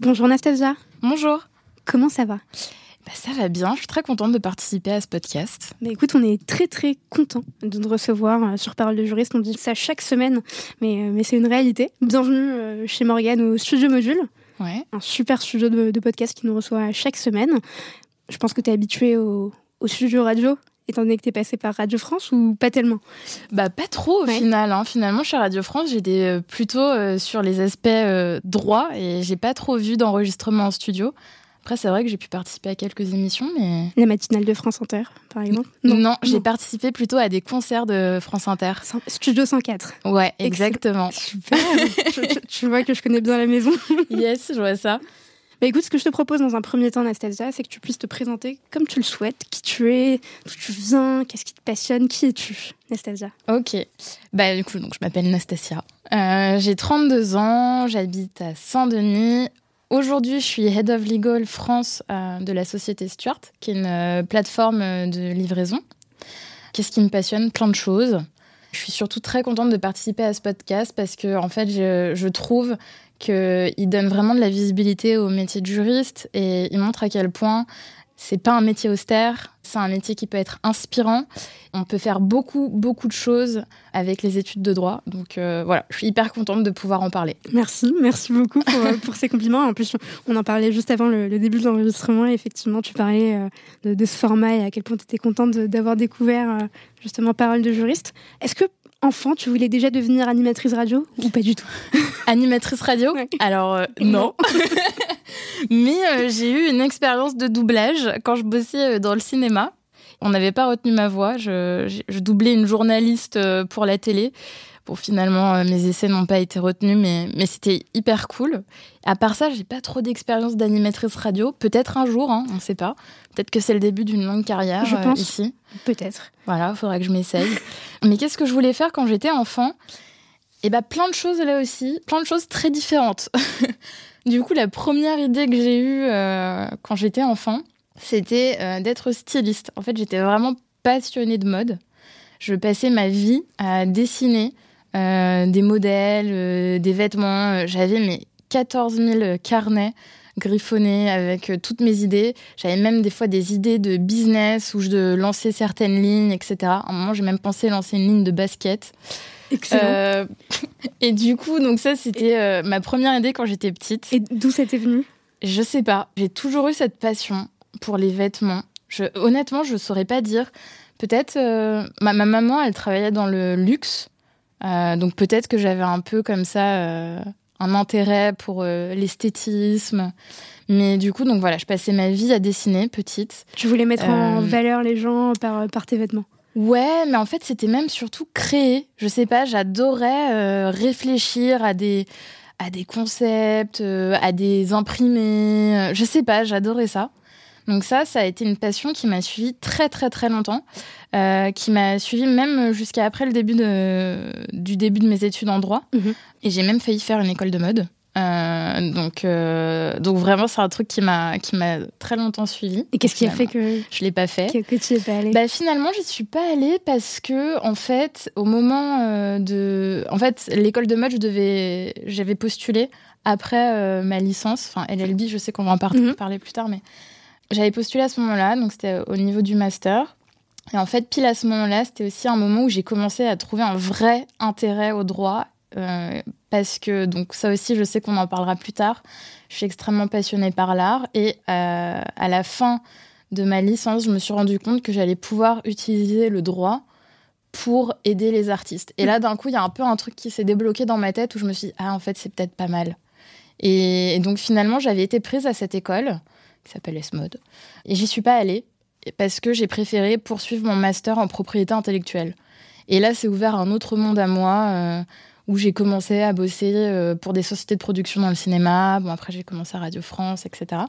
Bonjour Nastasia. Bonjour. Comment ça va? Bah, ça va bien, je suis très contente de participer à ce podcast. Mais écoute, on est très très content de nous recevoir euh, sur Parole de juriste. On dit ça chaque semaine, mais, euh, mais c'est une réalité. Bienvenue euh, chez Morgane au Studio Module. Ouais. Un super studio de, podcast qui nous reçoit chaque semaine. Je pense que tu es habitué au, studio radio étant donné que tu es passé par Radio France ou pas tellement? Bah pas trop au final. Hein. Finalement, chez Radio France, j'étais plutôt sur les aspects droits et j'ai pas trop vu d'enregistrement en studio. Après, c'est vrai que j'ai pu participer à quelques émissions, mais... La matinale de France Inter, par exemple? Non, j'ai participé plutôt à des concerts de France Inter. Studio 104. Ouais, exactement. Super tu, vois que je connais bien la maison. yes, je vois ça. Bah écoute, ce que je te propose dans un premier temps, Anastasia, c'est que tu puisses te présenter comme tu le souhaites, qui tu es, d'où tu viens, qu'est-ce qui te passionne, qui es-tu, Anastasia? Ok. Bah du coup, donc, je m'appelle Nastasia. Euh, j'ai 32 ans, j'habite à Saint-Denis, Aujourd'hui, je suis Head of Legal France euh, de la société Stuart, qui est une euh, plateforme de livraison. Qu'est-ce qui me passionne? Plein de choses. Je suis surtout très contente de participer à ce podcast parce que, en fait, je trouve qu'il donne vraiment de la visibilité au métier de juriste et il montre à quel point c'est pas un métier austère, c'est un métier qui peut être inspirant. On peut faire beaucoup, beaucoup de choses avec les études de droit. Donc euh, voilà, je suis hyper contente de pouvoir en parler. Merci, merci beaucoup pour, euh, ces compliments. En plus, on en parlait juste avant le, début de l'enregistrement. effectivement, tu parlais euh, de, ce format et à quel point tu étais contente d'avoir découvert justement Parole de juriste. Est-ce que enfant, tu voulais déjà devenir animatrice radio ou pas du tout Animatrice radio Alors non. Mais euh, j'ai eu une expérience de doublage quand je bossais euh, dans le cinéma. On n'avait pas retenu ma voix. Je, doublais une journaliste euh, pour la télé. Bon, finalement, mes essais n'ont pas été retenus, mais, mais c'était hyper cool. À part ça, j'ai pas trop d'expérience d'animatrice radio. Peut-être un jour, hein, on ne sait pas. Peut-être que c'est le début d'une longue carrière je pense. ici. Peut-être. Voilà, il faudrait que je m'essaye. mais qu'est-ce que je voulais faire quand j'étais enfant? Eh bien, plein de choses là aussi, plein de choses très différentes. Du coup, la première idée que j'ai eue euh, quand j'étais enfant, c'était euh, d'être styliste. En fait, j'étais vraiment passionnée de mode. Je passais ma vie à dessiner euh, des modèles, des vêtements. J'avais mes 14 000 carnets griffonnés avec toutes mes idées. J'avais même des fois des idées de business où je lançais certaines lignes, etc. À un moment, j'ai même pensé lancer une ligne de basket. Excellent. Euh, et du coup, donc ça, c'était euh, ma première idée quand j'étais petite. Et d'où c'était venu? Je sais pas. J'ai toujours eu cette passion pour les vêtements. Je, honnêtement, je saurais pas dire. Peut-être, euh, ma, maman, elle travaillait dans le luxe. Donc peut-être que j'avais un peu comme ça un intérêt pour l'esthétisme. Mais du coup, donc voilà, je passais ma vie à dessiner petite. Tu voulais mettre en valeur les gens par, par tes vêtements Ouais, mais en fait, c'était même surtout créer. Je sais pas, j'adorais euh, réfléchir à des, à des concepts, euh, à des imprimés. Euh, je sais pas, j'adorais ça. Donc ça, ça a été une passion qui m'a suivi très très très longtemps, euh, qui m'a suivi même jusqu'à après le début de, du début de mes études en droit. Mhm. Et j'ai même failli faire une école de mode. Euh, donc, euh, donc vraiment, c'est un truc qui m'a qui m'a très longtemps suivi. Et qu'est-ce qui a fait que je l'ai pas fait Que, tu es pas allée? Bah finalement, j'y suis pas allée parce que en fait, au moment euh, de, en fait, l'école de mode, je devais, j'avais postulé après ma licence, enfin LLB. Je sais qu'on va en mhm. parler plus tard, mais j'avais postulé à ce moment-là, donc c'était au niveau du master. Et en fait, pile à ce moment-là, c'était aussi un moment où j'ai commencé à trouver un vrai intérêt au droit euh, parce que, donc ça aussi, je sais qu'on en parlera plus tard, je suis extrêmement passionnée par l'art et euh, à la fin de ma licence, je me suis rendu compte que j'allais pouvoir utiliser le droit pour aider les artistes. Et là, d'un coup, il y a un peu un truc qui s'est débloqué dans ma tête où je me suis dit, ah, en fait, c'est peut-être pas mal. Et, donc, finalement, j'avais été prise à cette école qui s'appelle ESMOD. Et j'y suis pas allée parce que j'ai préféré poursuivre mon master en propriété intellectuelle. Et là, c'est ouvert un autre monde à moi. Euh, où j'ai commencé à bosser euh, pour des sociétés de production dans le cinéma. Bon, après, j'ai commencé à Radio France, etc.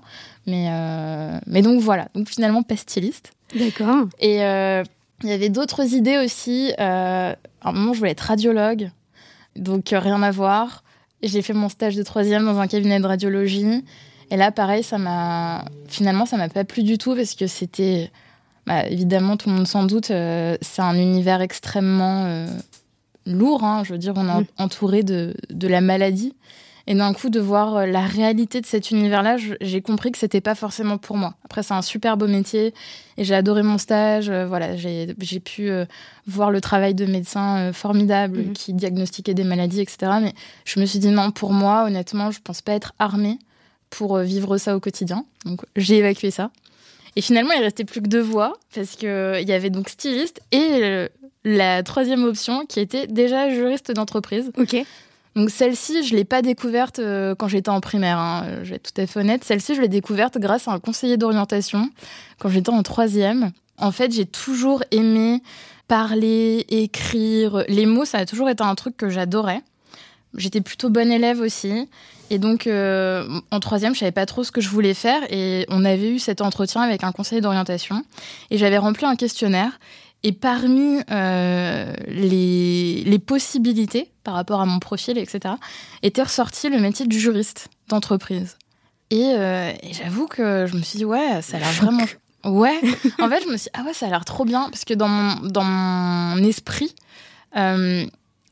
Mais, euh, mais donc voilà. Donc finalement, pas styliste. D'accord. Et il y avait d'autres idées aussi. à un moment, je voulais être radiologue. Donc rien à voir. J'ai fait mon stage de troisième dans un cabinet de radiologie. Et là, pareil, ça m'a. Finalement, ça m'a pas plu du tout parce que c'était. Bah, évidemment, tout le monde s'en doute, c'est un univers extrêmement lourd. Hein, je veux dire, on est mm. entouré de, de la maladie. Et d'un coup, de voir euh, la réalité de cet univers-là, j'ai compris que c'était pas forcément pour moi. Après, c'est un super beau métier et j'ai adoré mon stage. Euh, voilà, j'ai pu euh, voir le travail de médecins formidables mm-hmm. qui diagnostiquaient des maladies, etc. Mais je me suis dit non, pour moi, honnêtement, je pense pas être armée pour vivre ça au quotidien. Donc, j'ai évacué ça. Et finalement, il restait plus que deux voies parce que il y avait donc styliste et la troisième option qui était déjà juriste d'entreprise. Ok. Donc celle-ci, je l'ai pas découverte euh, quand j'étais en primaire. Hein, je vais être tout à fait honnête. Celle-ci, je l'ai découverte grâce à un conseiller d'orientation quand j'étais en troisième. En fait, j'ai toujours aimé parler, écrire. Les mots, ça a toujours été un truc que j'adorais. J'étais plutôt bonne élève aussi. Et donc, euh, en troisième, je savais pas trop ce que je voulais faire. Et on avait eu cet entretien avec un conseiller d'orientation. Et j'avais rempli un questionnaire. Et parmi euh, les, les, possibilités par rapport à mon profil, etc., était ressorti le métier du juriste d'entreprise. Et, euh, et j'avoue que je me suis dit, ouais, ça a l'air vraiment. Ouais, en fait, je me suis dit, ah ouais, ça a l'air trop bien. Parce que dans mon, dans mon esprit,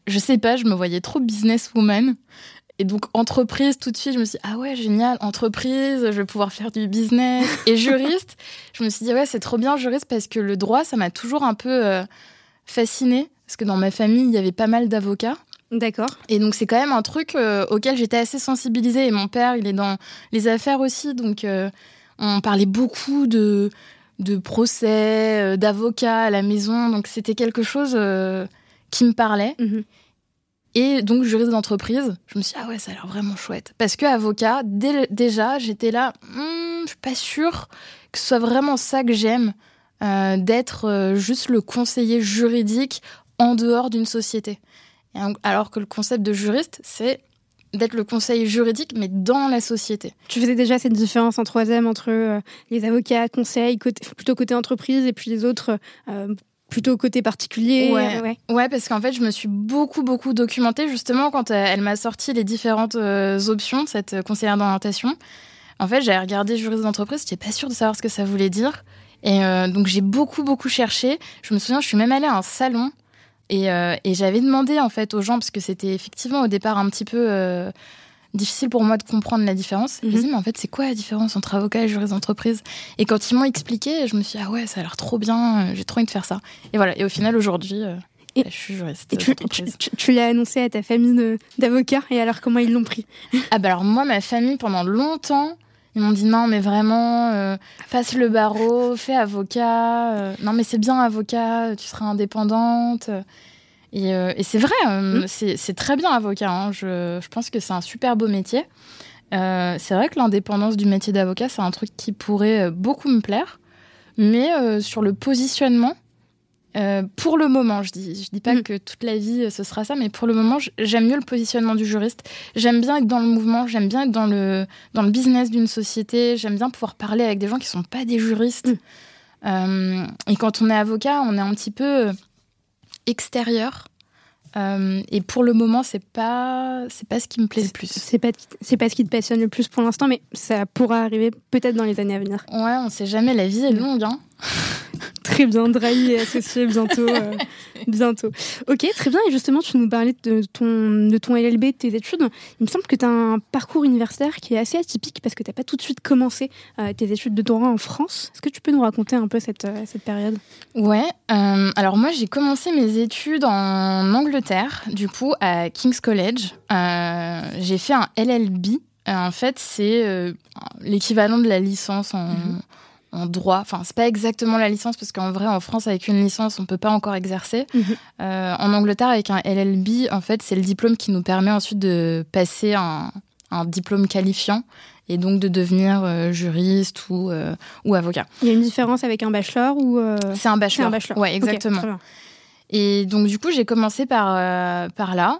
je sais pas, je me voyais trop businesswoman. Et donc, entreprise, tout de suite, je me suis dit, ah ouais, génial, entreprise, je vais pouvoir faire du business. Et juriste, je me suis dit, ouais, c'est trop bien, juriste, parce que le droit, ça m'a toujours un peu euh, fascinée. Parce que dans ma famille, il y avait pas mal d'avocats. D'accord. Et donc, c'est quand même un truc euh, auquel j'étais assez sensibilisée. Et mon père, il est dans les affaires aussi. Donc, euh, on parlait beaucoup de, de procès, d'avocats à la maison. Donc, c'était quelque chose qui me parlait. Mhm. Et donc, juriste d'entreprise, je me suis dit, ah ouais, ça a l'air vraiment chouette. Parce que avocat, déjà, j'étais là, hmm, je suis pas sûre que ce soit vraiment ça que j'aime, euh, d'être euh, juste le conseiller juridique en dehors d'une société. alors que le concept de juriste, c'est d'être le conseiller juridique, mais dans la société. Tu faisais déjà cette différence en troisième entre euh, les avocats, conseils, plutôt côté entreprise, et puis les autres plutôt côté particulier. Ouais, ouais. parce qu'en fait, je me suis beaucoup, beaucoup documentée justement quand euh, elle m'a sorti les différentes euh, options, cette conseillère d'orientation. En fait, j'avais regardé juriste d'entreprise, j'étais pas sûre de savoir ce que ça voulait dire. Et euh, donc, j'ai beaucoup, beaucoup cherché. Je me souviens, je suis même allée à un salon et, et j'avais demandé en fait aux gens, parce que c'était effectivement au départ un petit peu difficile pour moi de comprendre la différence. Je me mhm. mais en fait, c'est quoi la différence entre avocat et juriste d'entreprise? Et quand ils m'ont expliqué, je me suis dit, ah ouais, ça a l'air trop bien, euh, j'ai trop envie de faire ça. Et voilà, et au final, aujourd'hui, euh, bah, je suis juriste. Tu, l'as annoncé à ta famille d'avocats, et alors comment ils l'ont pris? Ah bah alors moi, ma famille, pendant longtemps, ils m'ont dit non, mais vraiment, euh, passe le barreau, fais avocat. non, mais c'est bien avocat, tu seras indépendante. Euh, et, c'est vrai, euh, mmh. c'est très bien avocat. Hein. Je, pense que c'est un super beau métier. Euh, c'est vrai que l'indépendance du métier d'avocat, c'est un truc qui pourrait beaucoup me plaire. Mais sur le positionnement, pour le moment, je dis, je dis pas mm. que toute la vie ce sera ça, mais pour le moment, j'aime mieux le positionnement du juriste. J'aime bien être dans le mouvement, j'aime bien être dans le, dans le business d'une société, j'aime bien pouvoir parler avec des gens qui sont pas des juristes. Mm. Euh, et quand on est avocat, on est un petit peu extérieur euh, et pour le moment, c'est pas c'est pas ce qui me plaît le plus. C'est pas c'est pas ce qui te passionne le plus pour l'instant, mais ça pourra arriver peut-être dans les années à venir. Ouais, on sait jamais. La vie est longue. Hein. très bien, Drahi est associé bientôt. Euh, bientôt. Ok, très bien. Et justement, tu nous parlais de ton, de ton LLB, de tes études. Il me semble que tu as un parcours universitaire qui est assez atypique parce que tu n'as pas tout de suite commencé euh, tes études de droit en France. Est-ce que tu peux nous raconter un peu cette, euh, cette période? Ouais. alors moi, j'ai commencé mes études en Angleterre, du coup, à King's College. j'ai fait un LLB. En fait, c'est l'équivalent de la licence en, mhm en droit. Enfin, c'est pas exactement la licence parce qu'en vrai, en France, avec une licence, on peut pas encore exercer. Mhm. Euh, en Angleterre, avec un LLB, en fait, c'est le diplôme qui nous permet ensuite de passer un, diplôme qualifiant et donc de devenir euh, juriste ou, euh, ou avocat. Il y a une différence avec un bachelor ou C'est un bachelor. un bachelor. Ouais, exactement. et donc du coup, j'ai commencé par par là.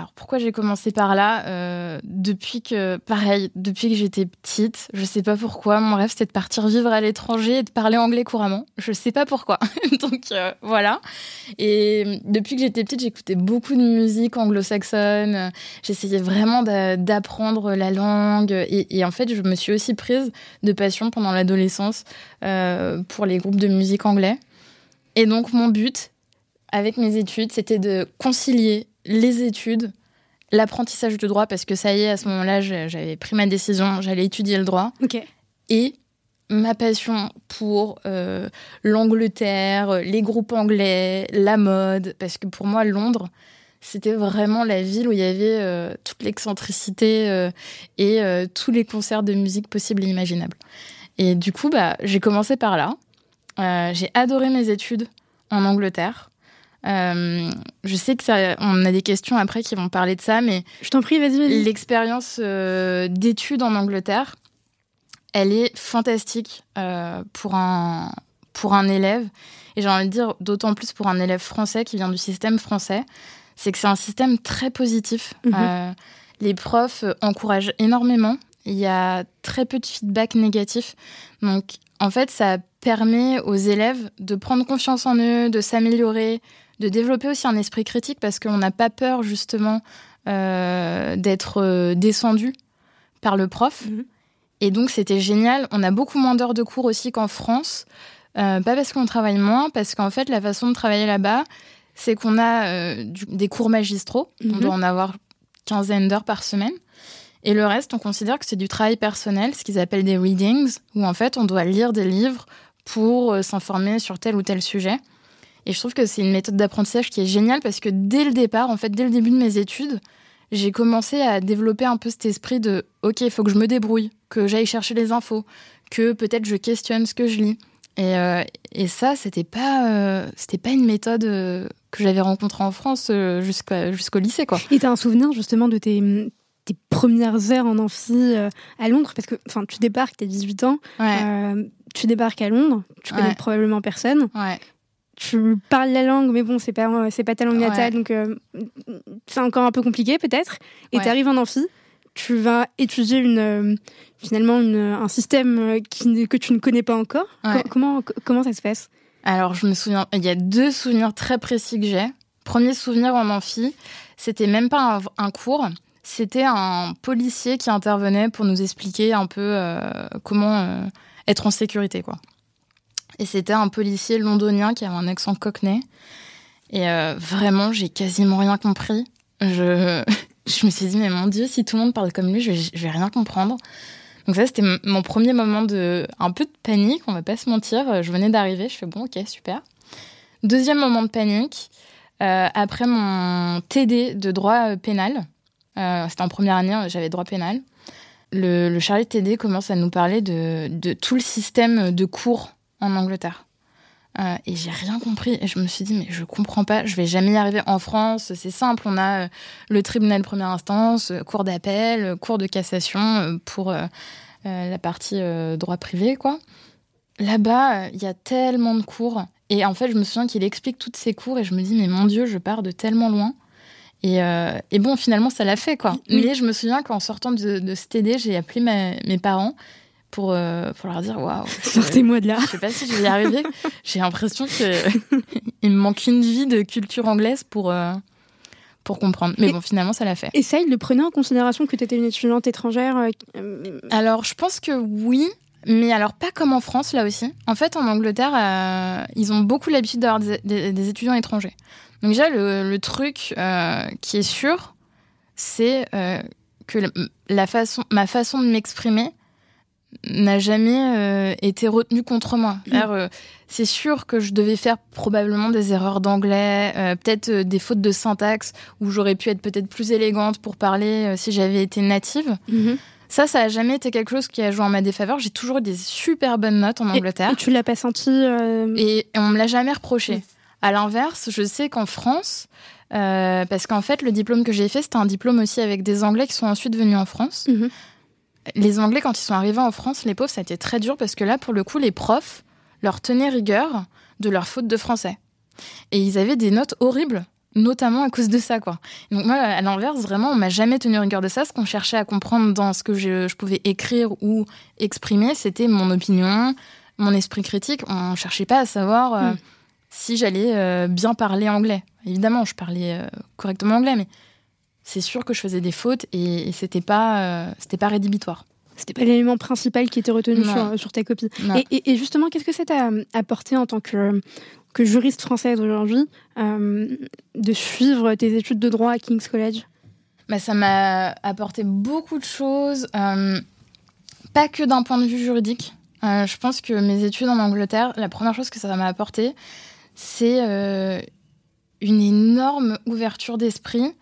Alors pourquoi j'ai commencé par là euh, Depuis que, pareil, depuis que j'étais petite, je sais pas pourquoi, mon rêve c'était de partir vivre à l'étranger et de parler anglais couramment. Je sais pas pourquoi. Donc euh, voilà. Et depuis que j'étais petite, j'écoutais beaucoup de musique anglo-saxonne. J'essayais vraiment d'apprendre la langue. Et, en fait, je me suis aussi prise de passion pendant l'adolescence euh, pour les groupes de musique anglais. Et donc mon but, avec mes études, c'était de concilier les études, l'apprentissage du droit, parce que ça y est, à ce moment-là, j'avais pris ma décision, j'allais étudier le droit. Et ma passion pour euh, l'Angleterre, les groupes anglais, la mode, parce que pour moi, Londres, c'était vraiment la ville où il y avait euh, toute l'excentricité euh, et tous les concerts de musique possibles et imaginables. Et du coup, bah, j'ai commencé par là. j'ai adoré mes études en Angleterre. Euh, je sais que ça, on a des questions après qui vont parler de ça, mais je t'en prie, vas-y. L'expérience euh, d'études en Angleterre, elle est fantastique euh, pour un pour un élève, et j'ai envie de dire d'autant plus pour un élève français qui vient du système français, c'est que c'est un système très positif. Mhm. les profs encouragent énormément. Il y a très peu de feedback négatif, donc en fait, ça permet aux élèves de prendre confiance en eux, de s'améliorer, de développer aussi un esprit critique parce qu'on n'a pas peur justement euh, d'être euh, descendu par le prof. Mhm. Et donc c'était génial. On a beaucoup moins d'heures de cours aussi qu'en France. Euh, pas parce qu'on travaille moins, parce qu'en fait la façon de travailler là-bas, c'est qu'on a des cours magistraux. On mhm. doit en avoir quinzaine d'heures par semaine. Et le reste, on considère que c'est du travail personnel, ce qu'ils appellent des readings, où en fait on doit lire des livres pour s'informer sur tel ou tel sujet. Et je trouve que c'est une méthode d'apprentissage qui est géniale parce que dès le départ, en fait, dès le début de mes études, j'ai commencé à développer un peu cet esprit de OK, il faut que je me débrouille, que j'aille chercher les infos, que peut-être je questionne ce que je lis. Et, euh, et ça, c'était pas, euh, c'était pas une méthode euh, que j'avais rencontrée en France jusqu'au lycée, quoi. Et t'as un souvenir justement de tes, tes premières heures en amphi à Londres? Parce que, enfin, tu débarques, t'as 18 ans, tu débarques à Londres, tu connais probablement personne. Ouais tu parles la langue, mais bon, c'est pas, c'est pas ta langue natale, donc euh, c'est encore un peu compliqué peut-être. Et tu arrives en amphi, tu vas étudier une, euh, finalement un système euh, qui, que tu ne connais pas encore. comment, comment ça se passe? Alors, je me souviens, il y a deux souvenirs très précis que j'ai. Premier souvenir en amphi, c'était même pas un, cours, c'était un policier qui intervenait pour nous expliquer un peu comment être en sécurité, quoi. Et c'était un policier londonien qui avait un accent cockney. Et euh, vraiment, j'ai quasiment rien compris. Je, je me suis dit, mais mon Dieu, si tout le monde parle comme lui, je vais, vais rien comprendre. Donc ça, c'était mon premier moment de un peu de panique, on va pas se mentir. Je venais d'arriver, je fais bon, ok, super. Deuxième moment de panique, euh, après mon TD de droit euh, pénal, c'était en première année, j'avais droit pénal. Le, le chargé de TD commence à nous parler de, de tout le système de cours en Angleterre. Euh, et j'ai rien compris. Et je me suis dit, mais je comprends pas, je vais jamais y arriver. En France, c'est simple, on a euh, le tribunal première instance, euh, cour d'appel, cour de cassation pour la partie droit privé, quoi. Là-bas, il y a tellement de cours Et en fait, je me souviens qu'il explique toutes ses cours et je me dis, mais mon Dieu, je pars de tellement loin. Et, euh, et bon, finalement, ça l'a fait, quoi. Mais je me souviens qu'en sortant de, de cet TD, j'ai appelé mes parents pour, euh, pour leur dire waouh. Sortez-moi de là. Je sais pas si je vais y arriver. J'ai l'impression qu'il me manque une vie de culture anglaise pour, euh, pour comprendre. Mais bon, finalement, ça l'a fait. Et ça, ils le prenaient en considération que tu étais une étudiante étrangère Alors, je pense que oui. Mais alors, pas comme en France, là aussi. En fait, en Angleterre, ils ont beaucoup l'habitude d'avoir des, des, étudiants étrangers. Donc déjà, le, truc euh, qui est sûr, c'est euh, que la façon, ma façon de m'exprimer n'a jamais euh, été retenue contre moi. Mm. c'est sûr que je devais faire probablement des erreurs d'anglais, peut-être des fautes de syntaxe, où j'aurais pu être peut-être plus élégante pour parler si j'avais été native. Mm-hmm. Ça, ça a jamais été quelque chose qui a joué en ma défaveur. J'ai toujours eu des super bonnes notes en Angleterre. Et, tu l'as pas senti Et on me l'a jamais reproché. Mm. À l'inverse, je sais qu'en France, euh, parce qu'en fait, le diplôme que j'ai fait, c'était un diplôme aussi avec des Anglais qui sont ensuite venus en France. Les Anglais, quand ils sont arrivés en France, les pauvres, ça a été très dur parce que là, pour le coup, les profs leur tenaient rigueur de leur faute de français. Et ils avaient des notes horribles, notamment à cause de ça, quoi. donc moi, à l'inverse, vraiment, on m'a jamais tenu rigueur de ça. Ce qu'on cherchait à comprendre dans ce que je, pouvais écrire ou exprimer, c'était mon opinion, mon esprit critique. On cherchait pas à savoir... Euh, mm si j'allais euh, bien parler anglais. Évidemment, je parlais euh, correctement anglais, mais c'est sûr que je faisais des fautes et, c'était pas, euh, c'était pas rédhibitoire. C'était pas l'élément principal qui était retenu sur, ta copie. Et, justement, qu'est-ce que ça t'a apporté en tant que, que juriste française aujourd'hui de suivre tes études de droit à King's College? Bah, Ça m'a apporté beaucoup de choses, pas que d'un point de vue juridique. je pense que mes études en Angleterre, la première chose que ça m'a apporté, c'est euh, une énorme ouverture d'esprit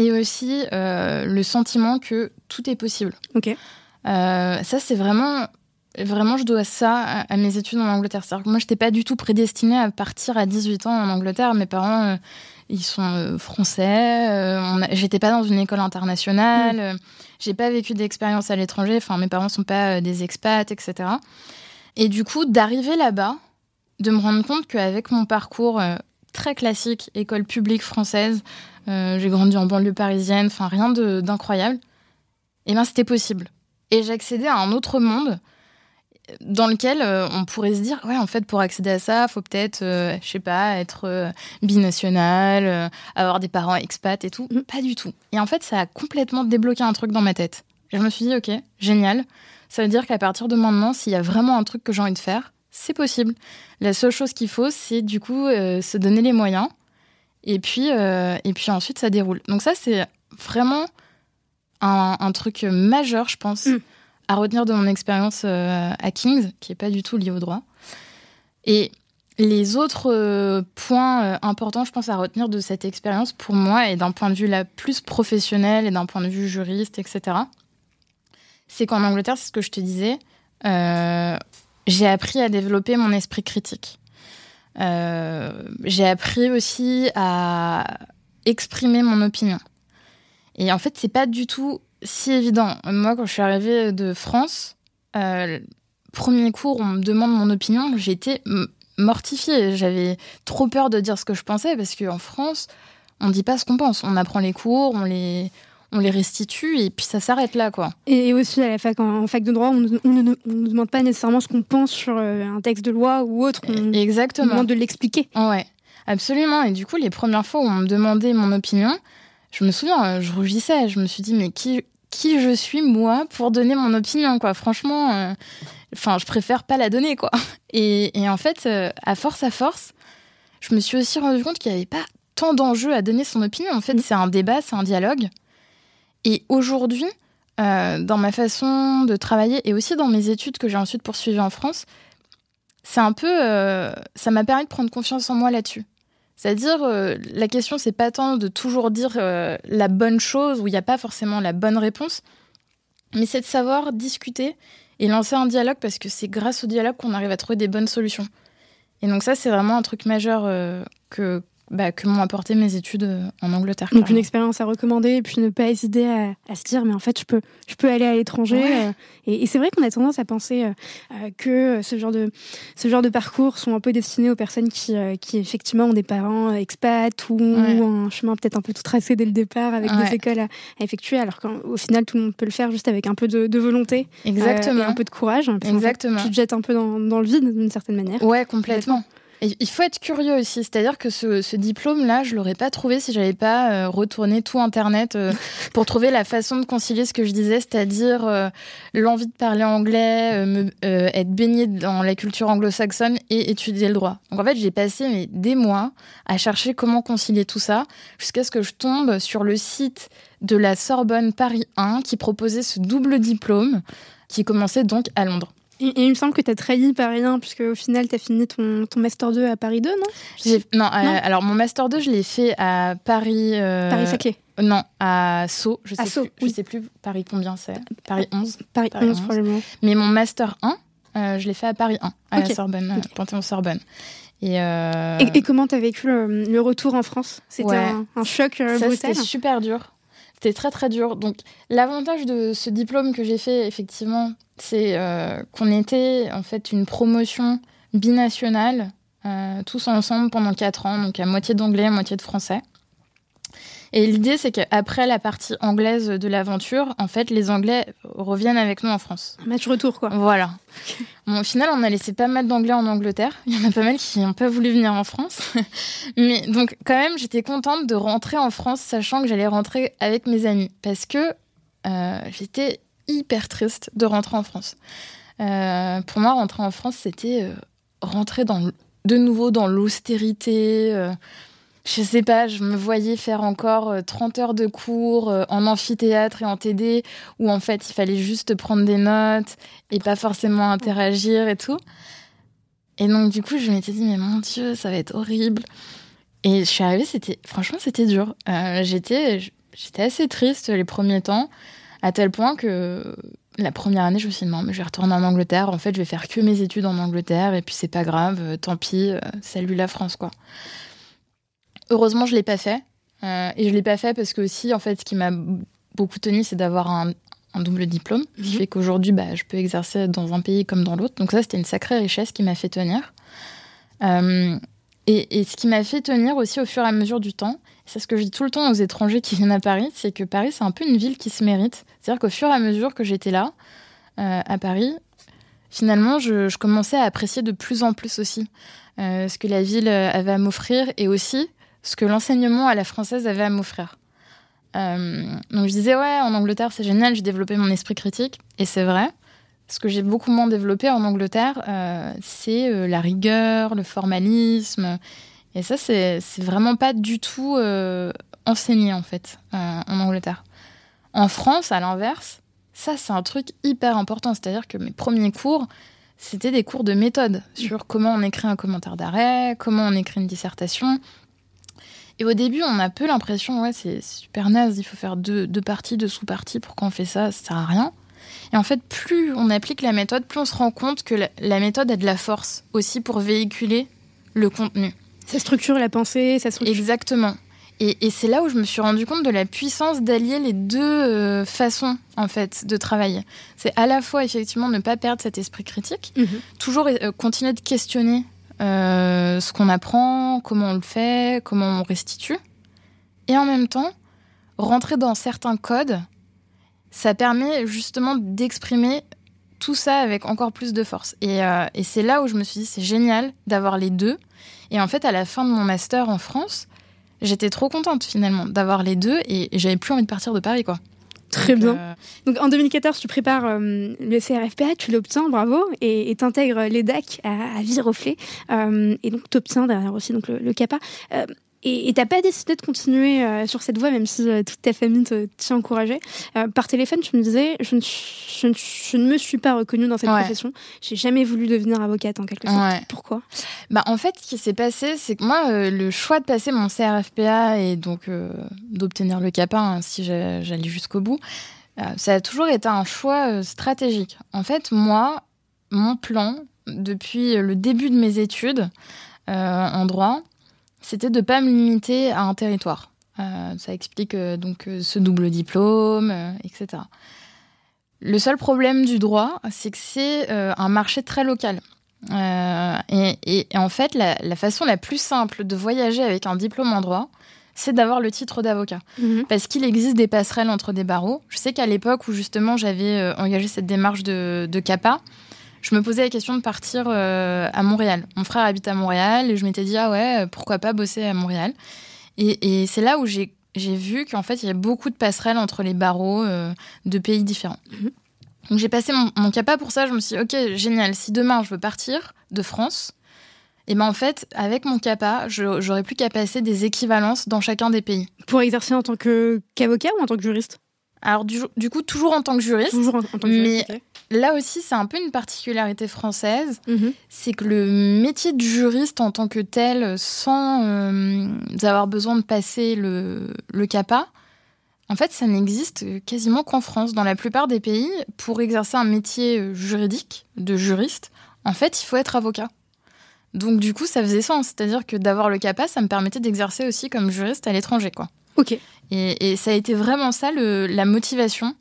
et aussi euh, le sentiment que tout est possible. Ok. Euh, ça, c'est vraiment, vraiment, je dois ça à, mes études en Angleterre. C'est-à-dire que moi, je n'étais pas du tout prédestinée à partir à 18 ans en Angleterre. Mes parents, ils sont français. J'étais pas dans une école internationale. Mm. J'ai pas vécu d'expérience à l'étranger. Enfin, mes parents sont pas des expats, etc. Et du coup, d'arriver là-bas, de me rendre compte qu'avec mon parcours euh, très classique, école publique française, euh, j'ai grandi en banlieue parisienne, enfin rien d'incroyable, et eh ben c'était possible. Et j'accédais à un autre monde dans lequel euh, on pourrait se dire ouais en fait pour accéder à ça faut peut-être je sais pas être binational avoir des parents expats et tout. Mm. pas du tout. Et en fait ça a complètement débloqué un truc dans ma tête. Et je me suis dit ok génial. Ça veut dire qu'à partir de maintenant s'il y a vraiment un truc que j'ai envie de faire c'est possible. La seule chose qu'il faut, c'est du coup euh, se donner les moyens. Et puis, euh, et puis ensuite, ça déroule. Donc ça, c'est vraiment un, truc majeur, je pense, mm. à retenir de mon expérience euh, à King's, qui n'est pas du tout lié au droit. Et les autres points importants, je pense, à retenir de cette expérience, pour moi, et d'un point de vue la plus professionnel et d'un point de vue juriste, etc., c'est qu'en Angleterre, c'est ce que je te disais, j'ai appris à développer mon esprit critique. Euh, j'ai appris aussi à exprimer mon opinion. Et en fait, c'est pas du tout si évident. Moi, quand je suis arrivée de France, euh, premier cours, on me demande mon opinion, j'étais mortifiée. J'avais trop peur de dire ce que je pensais parce qu'en France, on dit pas ce qu'on pense. On apprend les cours, on les, on les restitue et puis ça s'arrête là, quoi. Et aussi à la fac, en, fac de droit, on ne nous demande pas nécessairement ce qu'on pense sur euh, un texte de loi ou autre. On, Exactement. demande de l'expliquer. Ouais, absolument. Et du coup, les premières fois où on me demandait mon opinion, je me souviens, euh, je rougissais. Je me suis dit, mais qui, qui je suis, moi, pour donner mon opinion, quoi? Franchement, euh, enfin, je préfère pas la donner, quoi. Et, en fait, à force à force, je me suis aussi rendu compte qu'il n'y avait pas tant d'enjeux à donner son opinion. En fait, mm. c'est un débat, c'est un dialogue. Et aujourd'hui, euh, dans ma façon de travailler et aussi dans mes études que j'ai ensuite poursuivies en France, c'est un peu, euh, ça m'a permis de prendre confiance en moi là-dessus. C'est-à-dire, euh, la question, c'est pas tant de toujours dire la bonne chose où il n'y a pas forcément la bonne réponse, mais c'est de savoir discuter et lancer un dialogue parce que c'est grâce au dialogue qu'on arrive à trouver des bonnes solutions. Et donc ça, c'est vraiment un truc majeur que, bah, que m'ont apporté mes études euh, en Angleterre. Donc une expérience à recommander et puis ne pas hésiter à, se dire mais en fait je peux, je peux aller à l'étranger. Euh, et, c'est vrai qu'on a tendance à penser euh, que ce genre, de, ce genre de parcours sont un peu destinés aux personnes qui, qui effectivement ont des parents expats ou, un chemin peut-être un peu tout tracé dès le départ avec des écoles à, effectuer alors qu'au final tout le monde peut le faire juste avec un peu de, volonté Exactement. et un peu de courage. Exactement. tu te jettes un peu dans, dans le vide d'une certaine manière. Ouais, complètement il faut être curieux aussi, c'est-à-dire que ce, diplôme-là, je l'aurais pas trouvé si j'avais pas euh, retourné tout Internet euh, pour trouver la façon de concilier ce que je disais, c'est-à-dire euh, l'envie de parler anglais, être baigné dans la culture anglo-saxonne et étudier le droit. Donc en fait, j'ai passé des mois à chercher comment concilier tout ça, jusqu'à ce que je tombe sur le site de la Sorbonne Paris 1 qui proposait ce double diplôme qui commençait donc à Londres. Et, il me semble que tu as trahi Paris 1, puisque au final, tu as fini ton, ton, Master 2 à Paris 2, non? Non, euh, alors mon Master 2, je l'ai fait à Paris. Euh, Paris-Saclay Non, à Sceaux. Je sais, plus, je sais plus Paris combien c'est. Paris 11 Paris, 11, probablement. Mais mon Master 1, euh, je l'ai fait à Paris 1, à la Sorbonne, Panthéon-Sorbonne. Et, et, comment tu as vécu le, retour en France? C'était un, un, choc Ça, brutal C'était super dur. C'était très très dur. Donc l'avantage de ce diplôme que j'ai fait, effectivement, c'est euh, qu'on était en fait une promotion binationale, euh, tous ensemble pendant quatre ans, donc à moitié d'anglais, à moitié de français. Et l'idée, c'est qu'après la partie anglaise de l'aventure, en fait, les Anglais reviennent avec nous en France. Un match retour, quoi. Voilà. au final, on a laissé pas mal d'Anglais en Angleterre. Il y en a pas mal qui n'ont pas voulu venir en France. Mais donc, quand même, j'étais contente de rentrer en France, sachant que j'allais rentrer avec mes amis. Parce que euh, j'étais hyper triste de rentrer en France. Euh, pour moi, rentrer en France, c'était euh, rentrer dans, de nouveau dans l'austérité. Euh, je sais pas, je me voyais faire encore 30 heures de cours en amphithéâtre et en TD, où en fait il fallait juste prendre des notes et pas forcément interagir et tout. Et donc du coup, je m'étais dit, mais mon Dieu, ça va être horrible. Et je suis arrivée, c'était, franchement, c'était dur. j'étais, j'étais assez triste les premiers temps. À tel point que la première année, je me suis dit non, mais je vais retourner en Angleterre. En fait, je vais faire que mes études en Angleterre et puis c'est pas grave, euh, tant pis, euh, salut la France, quoi. Heureusement, je l'ai pas fait. Euh, et je l'ai pas fait parce que aussi, en fait, ce qui m'a beaucoup tenu, c'est d'avoir un, double diplôme, ce qui mhm. fait qu'aujourd'hui, bah, je peux exercer dans un pays comme dans l'autre. Donc ça, c'était une sacrée richesse qui m'a fait tenir. et, et, ce qui m'a fait tenir aussi au fur et à mesure du temps, c'est ce que je dis tout le temps aux étrangers qui viennent à Paris, c'est que Paris, c'est un peu une ville qui se mérite. C'est-à-dire qu'au fur et à mesure que j'étais là, euh, à Paris, finalement, je, commençais à apprécier de plus en plus aussi euh, ce que la ville euh, avait à m'offrir et aussi ce que l'enseignement à la française avait à m'offrir. donc je disais, ouais, en Angleterre, c'est génial, j'ai développé mon esprit critique, et c'est vrai. Ce que j'ai beaucoup moins développé en Angleterre, c'est la rigueur, le formalisme et ça, c'est vraiment pas du tout euh, enseigné, en fait, euh, en Angleterre. En France, à l'inverse, ça, c'est un truc hyper important. C'est-à-dire que mes premiers cours, c'était des cours de méthode sur comment on écrit un commentaire d'arrêt, comment on écrit une dissertation. Et au début, on a peu l'impression, ouais, c'est super naze, il faut faire deux, deux parties, deux sous-parties, pourquoi on fait ça, ça sert à rien. Et en fait, plus on applique la méthode, plus on se rend compte que la méthode a de la force aussi pour véhiculer le contenu. Ça structure la pensée, ça structure. Exactement. Et, c'est là où je me suis rendu compte de la puissance d'allier les deux euh, façons en fait de travailler. C'est à la fois effectivement ne pas perdre cet esprit critique, mhm. toujours euh, continuer de questionner euh, ce qu'on apprend, comment on le fait, comment on restitue, et en même temps rentrer dans certains codes. Ça permet justement d'exprimer tout ça avec encore plus de force. Et, et c'est là où je me suis dit c'est génial d'avoir les deux et en fait, à la fin de mon master en France, j'étais trop contente finalement d'avoir les deux et, j'avais plus envie de partir de Paris, quoi. Très bien. Euh, donc en 2014, tu prépares euh, le CRFPA, tu l'obtiens, bravo, et t'intègres l'EDAC à, à Viroflay. Euh, et donc tu obtiens derrière aussi donc, le, le CAPA. Et t'as pas décidé de continuer euh, sur cette voie, même si euh, toute ta famille t'y encourageait. Euh, par téléphone, tu me disais, je ne, je, ne, me suis pas reconnue dans cette profession. J'ai jamais voulu devenir avocate, en quelque sorte. Pourquoi? Bah, En fait, ce qui s'est passé, c'est que moi, le choix de passer mon CRFPA et donc d'obtenir le CAPA, hein, si j'allais jusqu'au bout, ça a toujours été un choix stratégique. En fait, moi, mon plan, depuis le début de mes études en droit, c'était de pas me limiter à un territoire. ça explique donc ce double diplôme, etc. Le seul problème du droit, c'est que c'est un marché très local. Et, en fait, la, la, façon la plus simple de voyager avec un diplôme en droit, c'est d'avoir le titre d'avocat. Mhm. Parce qu'il existe des passerelles entre des barreaux. Je sais qu'à l'époque où justement j'avais euh, engagé cette démarche de, de CAPA, je me posais la question de partir euh, à Montréal. Mon frère habite à Montréal et je m'étais dit, ah ouais, pourquoi pas bosser à Montréal? Et, c'est là où j'ai vu qu'en fait, il y a beaucoup de passerelles entre les barreaux euh, de pays différents. Mhm. Donc j'ai passé mon, mon, CAPA pour ça. Je me suis dit, ok, génial, si demain je veux partir de France, et ben en fait, avec mon CAPA, j'aurais plus qu'à passer des équivalences dans chacun des pays. Pour exercer en tant qu'avocat ou en tant que juriste? Alors du, coup, toujours en tant que juriste. Toujours en, tant que juriste. Mais là aussi, c'est un peu une particularité française. Mhm. C'est que le métier de juriste en tant que tel, sans euh, avoir besoin de passer le, le CAPA, en fait, ça n'existe quasiment qu'en France. Dans la plupart des pays, pour exercer un métier juridique de juriste, en fait, il faut être avocat. Donc du coup, ça faisait sens. C'est-à-dire que d'avoir le CAPA, ça me permettait d'exercer aussi comme juriste à l'étranger. quoi. Ok. Et, ça a été vraiment ça la motivation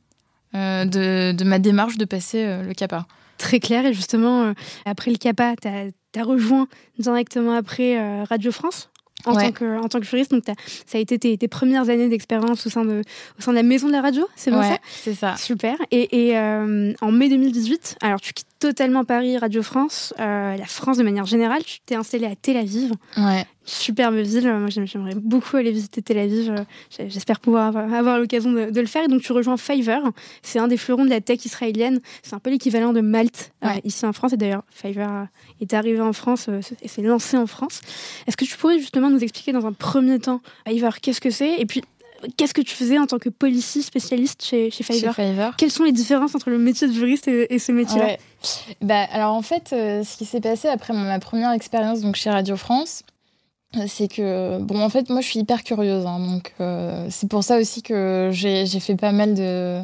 euh, de, ma démarche de passer euh, le CAPA. Très clair. Et justement, euh, après le CAPA, tu as, rejoint directement après Radio France en, tant que, en tant que juriste. Donc, ça a été tes, premières années d'expérience au, sein de, au sein de la maison de la radio, c'est bon ouais, ça? C'est ça. Super. Et, et en mai 2018, alors tu quittes totalement Paris, Radio France, euh, la France de manière générale. Tu t'es installé à Tel Aviv. Ouais. Superbe ville. Moi, j'aimerais beaucoup aller visiter Tel Aviv. J'espère pouvoir avoir, l'occasion de, le faire. Et donc, tu rejoins Fiverr. C'est un des fleurons de la tech israélienne. C'est un peu l'équivalent de Malte euh, ici en France. Et d'ailleurs, Fiverr est arrivé en France euh, et s'est lancé en France. Est-ce que tu pourrais justement nous expliquer dans un premier temps Fiverr, qu'est-ce que c'est? Et puis, Qu'est-ce que tu faisais en tant que policier spécialiste chez, chez, Fiverr Quelles sont les différences entre le métier de juriste et, ce métier-là bah, Alors en fait, euh, ce qui s'est passé après ma première expérience donc chez Radio France, euh, c'est que, bon, en fait, moi je suis hyper curieuse. Hein, donc euh, c'est pour ça aussi que j'ai fait pas mal de.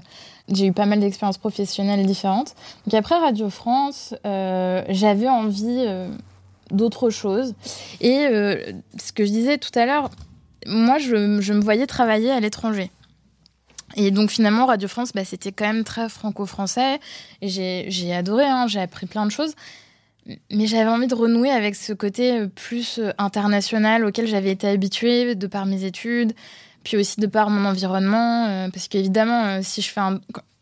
J'ai eu pas mal d'expériences professionnelles différentes. Donc après Radio France, j'avais envie d'autre chose. Et ce que je disais tout à l'heure, moi, je, me voyais travailler à l'étranger. Et donc finalement, Radio France, bah, c'était quand même très franco-français. J'ai adoré, hein, j'ai appris plein de choses. Mais j'avais envie de renouer avec ce côté euh, plus euh, international auquel j'avais été habituée de par mes études, puis aussi de par mon environnement. Euh, parce qu'évidemment, si je fais un...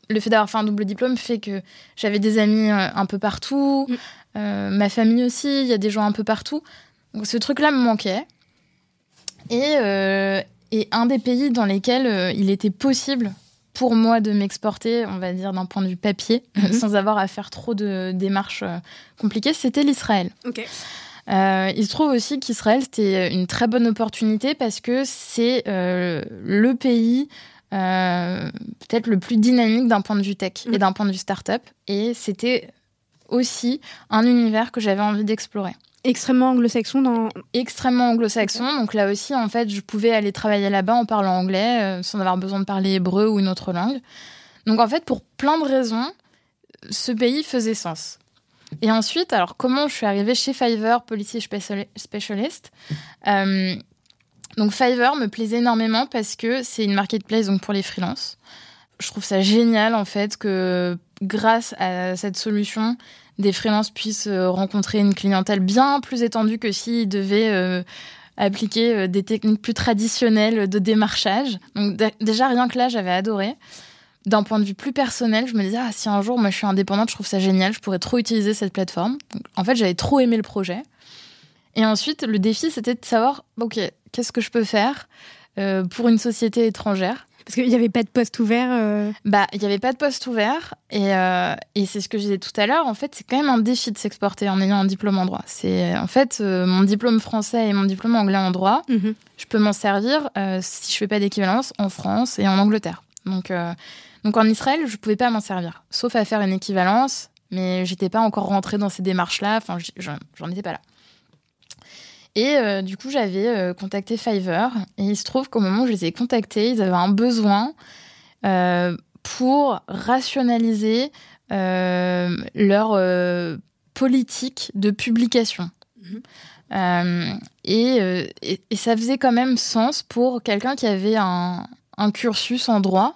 le fait d'avoir fait un double diplôme fait que j'avais des amis un peu partout, mm. ma famille aussi, il y a des gens un peu partout. Donc ce truc-là me manquait. Euh, et, un des pays dans lesquels euh, il était possible pour moi de m'exporter, on va dire d'un point de vue papier, mhm. sans avoir à faire trop de démarches euh, compliquées, c'était l'Israël. il se trouve aussi qu'Israël, c'était une très bonne opportunité parce que c'est le pays peut-être le plus dynamique d'un point de vue tech et mhm. d'un point de vue startup. Et c'était aussi un univers que j'avais envie d'explorer extrêmement anglo-saxon dans extrêmement anglo-saxon. Donc là aussi en fait je pouvais aller travailler là-bas en parlant anglais euh, sans avoir besoin de parler hébreu ou une autre langue. Donc en fait pour plein de raisons ce pays faisait sens. Et ensuite alors comment je suis arrivée chez Fiverr policier spécialiste? Euh, donc Fiverr me plaisait énormément parce que c'est une marketplace donc pour les freelances. Je trouve ça génial en fait que grâce à cette solution des freelances puissent euh, rencontrer une clientèle bien plus étendue que s'ils devaient euh, appliquer euh, des techniques plus traditionnelles de démarchage. Donc déjà rien que là, j'avais adoré. D'un point de vue plus personnel, je me disais ah si un jour moi je suis indépendante, je trouve ça génial, je pourrais trop utiliser cette plateforme. en fait, j'avais trop aimé le projet. Et ensuite, le défi c'était de savoir ok qu'est-ce que je peux faire pour une société étrangère? Parce qu'il n'y avait pas de poste ouvert euh. Bah, il n'y avait pas de poste ouvert. Et, euh, et c'est ce que je disais tout à l'heure. En fait, c'est quand même un défi de s'exporter en ayant un diplôme en droit. C'est En fait, euh, mon diplôme français et mon diplôme anglais en droit, mhm. je peux m'en servir si je fais pas d'équivalence en France et en Angleterre. Donc, donc en Israël, je pouvais pas m'en servir. Sauf à faire une équivalence. Mais j'étais pas encore rentrée dans ces démarches-là. Enfin, j'en étais pas là. Et euh, du coup, j'avais euh, contacté Fiverr. Et il se trouve qu'au moment où je les ai contactés, ils avaient un besoin euh, pour rationaliser leur politique de publication. Et, et, ça faisait quand même sens pour quelqu'un qui avait un, un cursus en droit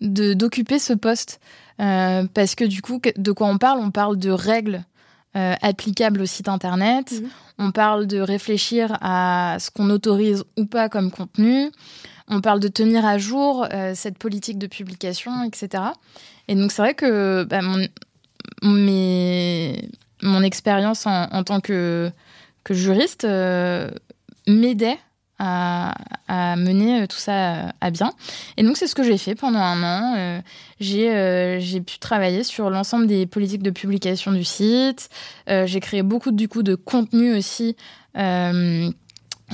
d'occuper ce poste. parce que du coup, de quoi on parle? On parle de règles euh, applicable au site internet. Mhm. On parle de réfléchir à ce qu'on autorise ou pas comme contenu. On parle de tenir à jour euh, cette politique de publication, etc. Et donc c'est vrai que bah, mon, mon expérience en, tant que, que juriste euh, m'aidait à, mener euh, tout ça à bien. Et donc, c'est ce que j'ai fait pendant un an. Euh, euh, j'ai pu travailler sur l'ensemble des politiques de publication du site. j'ai créé beaucoup, du coup, de contenu aussi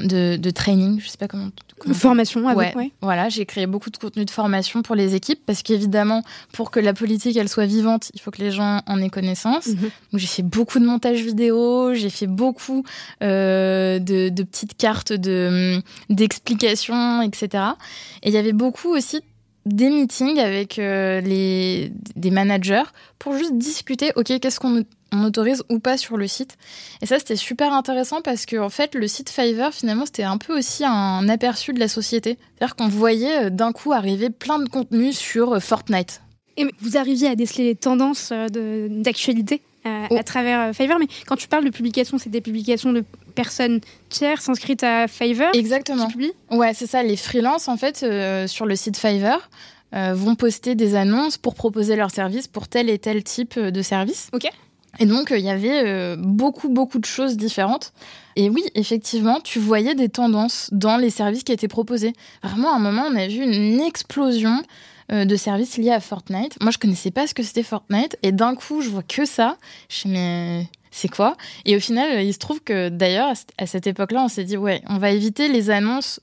de, de, training, je sais pas comment. formation, avec, ouais, Voilà, j'ai créé beaucoup de contenu de formation pour les équipes parce qu'évidemment, pour que la politique elle soit vivante, il faut que les gens en aient connaissance. Mhm. Donc j'ai fait beaucoup de montage vidéo, j'ai fait beaucoup euh, de, de, petites cartes de d'explications, etc. Et il y avait beaucoup aussi des meetings avec euh, les, des managers pour juste discuter, ok, qu'est-ce qu'on autorise ou pas sur le site. Et ça, c'était super intéressant parce que, en fait, le site Fiverr, finalement, c'était un peu aussi un aperçu de la société. C'est-à-dire qu'on voyait euh, d'un coup arriver plein de contenus sur euh, Fortnite. Et vous arriviez à déceler les tendances d'actualité à oh. travers Fiverr, mais quand tu parles de publications, c'est des publications de personnes tierces inscrites à Fiverr Exactement. Ouais, c'est ça. Les freelances, en fait, euh, sur le site Fiverr, euh, vont poster des annonces pour proposer leurs services pour tel et tel type euh, de service. Ok. Et donc, il y avait beaucoup, beaucoup de choses différentes. Et oui, effectivement, tu voyais des tendances dans les services qui étaient proposés. Vraiment, à un moment, on a vu une explosion de services liés à Fortnite. Moi, je connaissais pas ce que c'était Fortnite. Et d'un coup, je vois que ça. Je me mais c'est quoi? Et au final, il se trouve que d'ailleurs, à cette époque-là, on s'est dit, ouais, on va éviter les annonces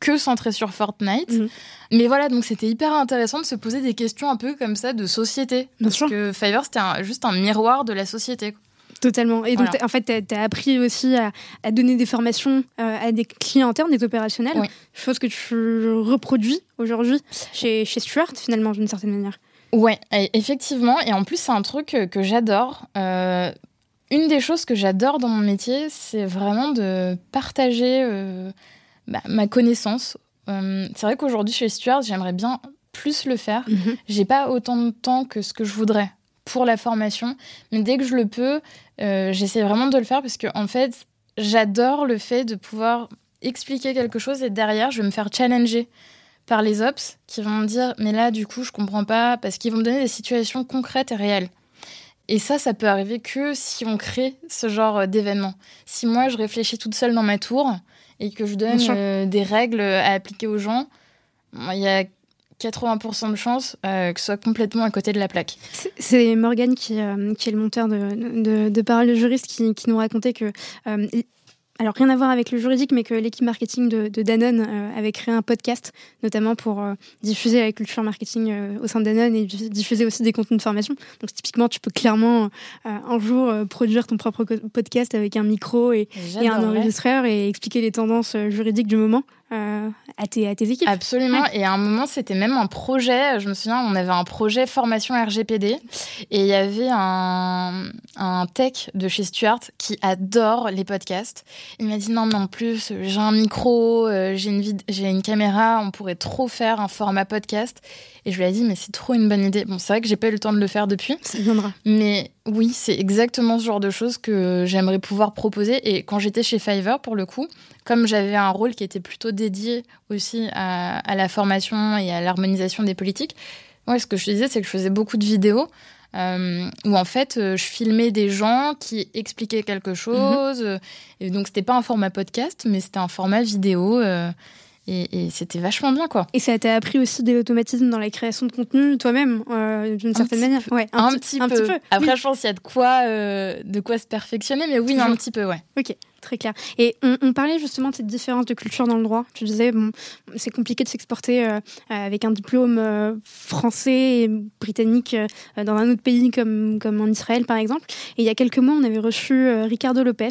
que centrées sur Fortnite. Mhm. Mais voilà, donc c'était hyper intéressant de se poser des questions un peu comme ça de société. parce que Fiverr, c'était juste un miroir de la société. Totalement. Et donc, en fait, tu as, appris aussi à, donner des formations euh, à des clients internes, des opérationnels, chose que tu reproduis aujourd'hui chez, chez Stuart, finalement, d'une certaine manière. Ouais, effectivement. Et en plus, c'est un truc que j'adore. Euh, une des choses que j'adore dans mon métier, c'est vraiment de partager euh, bah, ma connaissance. Euh, c'est vrai qu'aujourd'hui chez Stuart, j'aimerais bien plus le faire. Mhm. J'ai pas autant de temps que ce que je voudrais pour la formation, mais dès que je le peux, euh, j'essaie vraiment de le faire parce que en fait, j'adore le fait de pouvoir expliquer quelque chose et derrière, je vais me faire challenger par les ops qui vont me dire mais là du coup je comprends pas parce qu'ils vont me donner des situations concrètes et réelles. Et ça, ça peut arriver que si on crée ce genre d'événement. Si moi, je réfléchis toute seule dans ma tour et que je donne euh, des règles à appliquer aux gens, il y a 80% de chances euh, que ce soit complètement à côté de la plaque. C'est Morgane qui, euh, qui, est le monteur de, de, de Parole de juriste qui, qui nous racontait que alors rien à voir avec le juridique, mais que l'équipe marketing de, Danone euh, avait créé un podcast, notamment pour euh, diffuser la culture marketing euh, au sein de Danone et diffuser aussi des contenus de formation. Donc typiquement, tu peux clairement un jour produire ton propre podcast avec un micro et, et un enregistreur et expliquer les tendances juridiques du moment euh, à, tes, à tes équipes. Absolument. Et à un moment, c'était même un projet. Je me souviens, on avait un projet formation RGPD et il y avait un, un tech de chez Stuart qui adore les podcasts. Il m'a dit non, mais en plus, j'ai un micro, euh, j'ai une, j'ai une caméra, on pourrait trop faire un format podcast. Et je lui ai dit, mais c'est trop une bonne idée. Bon, c'est vrai que j'ai pas eu le temps de le faire depuis. Ça viendra. Mais oui, c'est exactement ce genre de choses que j'aimerais pouvoir proposer. Et quand j'étais chez Fiverr, pour le coup, comme j'avais un rôle qui était plutôt dédié aussi à, la formation et à l'harmonisation des politiques, ouais, ce que je disais, c'est que je faisais beaucoup de vidéos. Euh, où en fait euh, je filmais des gens qui expliquaient quelque chose mhm. et donc c'était pas un format podcast mais c'était un format vidéo et, c'était vachement bien, quoi. Et ça t'a appris aussi des automatismes dans la création de contenu toi-même, euh, d'une certaine manière. Ouais, un, petit, peu. Après, je pense qu'il y a de quoi, euh, de quoi se perfectionner, mais oui, un petit peu, ouais. Ok très clair. Et on, parlait justement de cette différence de culture dans le droit. Tu disais, bon, c'est compliqué de s'exporter euh, avec un diplôme euh, français et britannique euh, dans un autre pays comme, comme en Israël, par exemple. Et il y a quelques mois, on avait reçu Ricardo Lopez,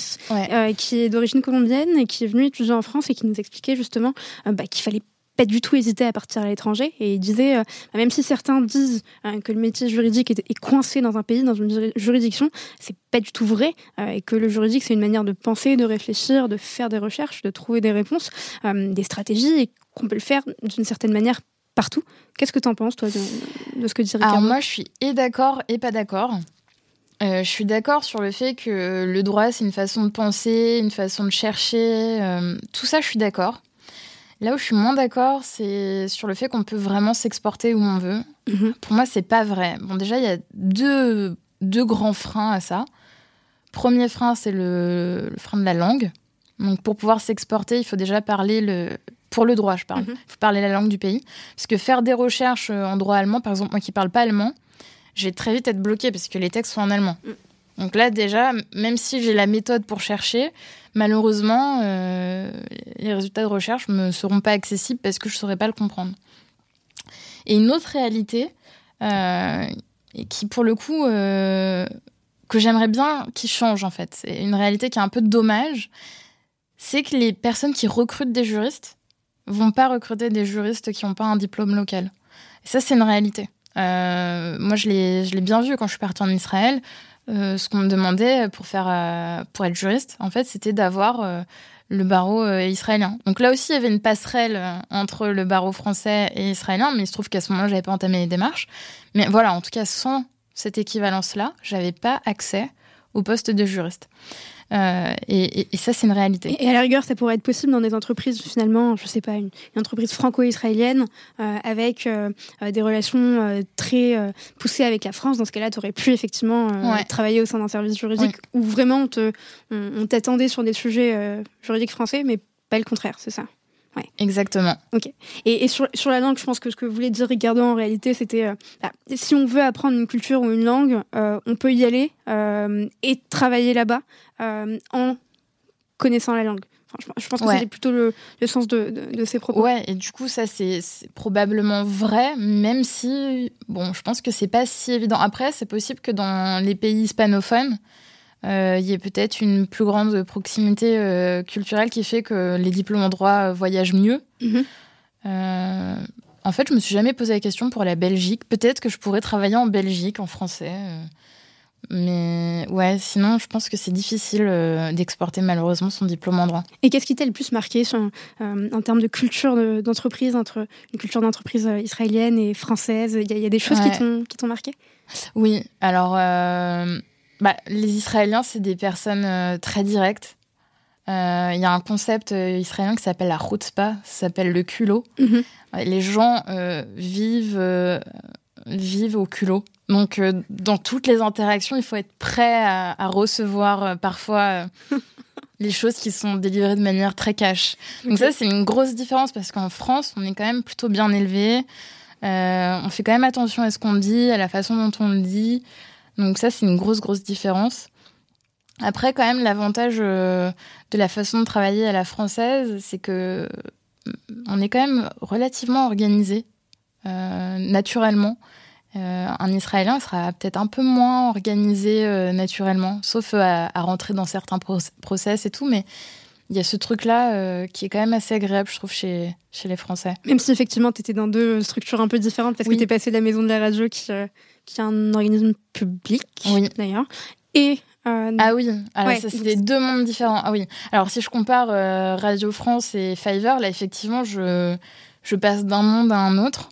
qui est d'origine colombienne et qui est venu étudier en France et qui nous expliquait justement bah, qu'il fallait pas du tout hésité à partir à l'étranger et il disait, euh, même si certains disent euh, que le métier juridique est, coincé dans un pays, dans une juridiction, c'est pas du tout vrai euh, et que le juridique c'est une manière de penser, de réfléchir, de faire des recherches, de trouver des réponses, des stratégies et qu'on peut le faire d'une certaine manière partout. Qu'est-ce que tu en penses toi de, ce que dit Ricardo Alors moi je suis et d'accord et pas d'accord. je suis d'accord sur le fait que le droit, c'est une façon de penser, une façon de chercher. tout ça, je suis d'accord. Là où je suis moins d'accord, c'est sur le fait qu'on peut vraiment s'exporter où on veut. Mhm. Pour moi, c'est pas vrai. Bon, déjà, il y a deux, deux grands freins à ça. Premier frein, c'est le, frein de la langue. Donc, pour pouvoir s'exporter, il faut déjà parler le. Pour le droit, je parle. Mhm. Il faut parler la langue du pays. Parce que faire des recherches en droit allemand, par exemple, moi qui parle pas allemand, je vais très vite être bloquée parce que les textes sont en allemand. Mm. Donc là, déjà, même si j'ai la méthode pour chercher, malheureusement, euh, les résultats de recherche ne me seront pas accessibles parce que je ne saurais pas le comprendre. Et une autre réalité, euh, qui pour le coup, euh, que j'aimerais bien qui change en fait, c'est une réalité qui est un peu dommage, c'est que les personnes qui recrutent des juristes vont pas recruter des juristes qui n'ont pas un diplôme local. Et ça, c'est une réalité. moi, je l'ai bien vu quand je suis partie en Israël. Euh, ce qu'on me demandait euh, pour être juriste, en fait, c'était d'avoir euh, le barreau israélien. Donc là aussi, il y avait une passerelle entre le barreau français et israélien, mais il se trouve qu'à ce moment-là, j'avais pas entamé les démarches. Mais voilà, en tout cas, sans cette équivalence-là, j'avais pas accès au poste de juriste. Euh, et, ça, c'est une réalité. Et à la rigueur, ça pourrait être possible dans des entreprises, finalement, je sais pas, une, entreprise franco-israélienne euh, avec euh, des relations très poussées avec la France. Dans ce cas-là, tu aurais pu effectivement travailler au sein d'un service juridique où vraiment on t'attendait sur des sujets juridiques français, mais pas le contraire, c'est ça? Exactement. Ok. Et, sur, la langue, je pense que ce que voulait dire Ricardo en réalité, c'était euh, bah, si on veut apprendre une culture ou une langue, euh, on peut y aller euh, et travailler là-bas en connaissant la langue. je, pense que c'est plutôt le, sens de, ces propos. Ouais, et du coup, ça, c'est probablement vrai, même si, bon, je pense que c'est pas si évident. Après, c'est possible que dans les pays hispanophones, il y a peut-être une plus grande proximité euh, culturelle qui fait que les diplômes en droit euh, voyagent mieux. Mhm. en fait, je me suis jamais posé la question pour la Belgique. Peut-être que je pourrais travailler en Belgique en français. Mais ouais, sinon, je pense que c'est difficile d'exporter malheureusement son diplôme en droit. Et qu'est-ce qui t'a le plus marqué en termes de culture d'entreprise, entre une culture d'entreprise israélienne et française? Il y, a des choses qui t'ont marqué? Oui, alors bah, les Israéliens, c'est des personnes euh, très directes. Euh, il y a un concept euh, israélien qui s'appelle la chutzpah, ça s'appelle le culot. Mhm. Les gens vivent, vivent au culot. Donc, dans toutes les interactions, il faut être prêt à, recevoir parfois les choses qui sont délivrées de manière très cash. Donc, ça, c'est une grosse différence parce qu'en France, on est quand même plutôt bien élevé. on fait quand même attention à ce qu'on dit, à la façon dont on le dit. Donc ça, c'est une grosse, grosse différence. Après, quand même, l'avantage euh, de la façon de travailler à la française, c'est que mm, on est quand même relativement organisé euh, naturellement. Euh, un Israélien sera peut-être un peu moins organisé naturellement, sauf à, rentrer dans certains process et tout, mais il y a ce truc-là qui est quand même assez agréable, je trouve, chez, chez les Français. Même si effectivement, tu étais dans deux structures un peu différentes, parce que tu es passé de la maison de la radio qui qui est un organisme public, d'ailleurs. Et euh, ah oui, alors ça c'est deux mondes différents. Ah oui. Alors si je compare euh, Radio France et Fiverr, là effectivement je, je passe d'un monde à un autre.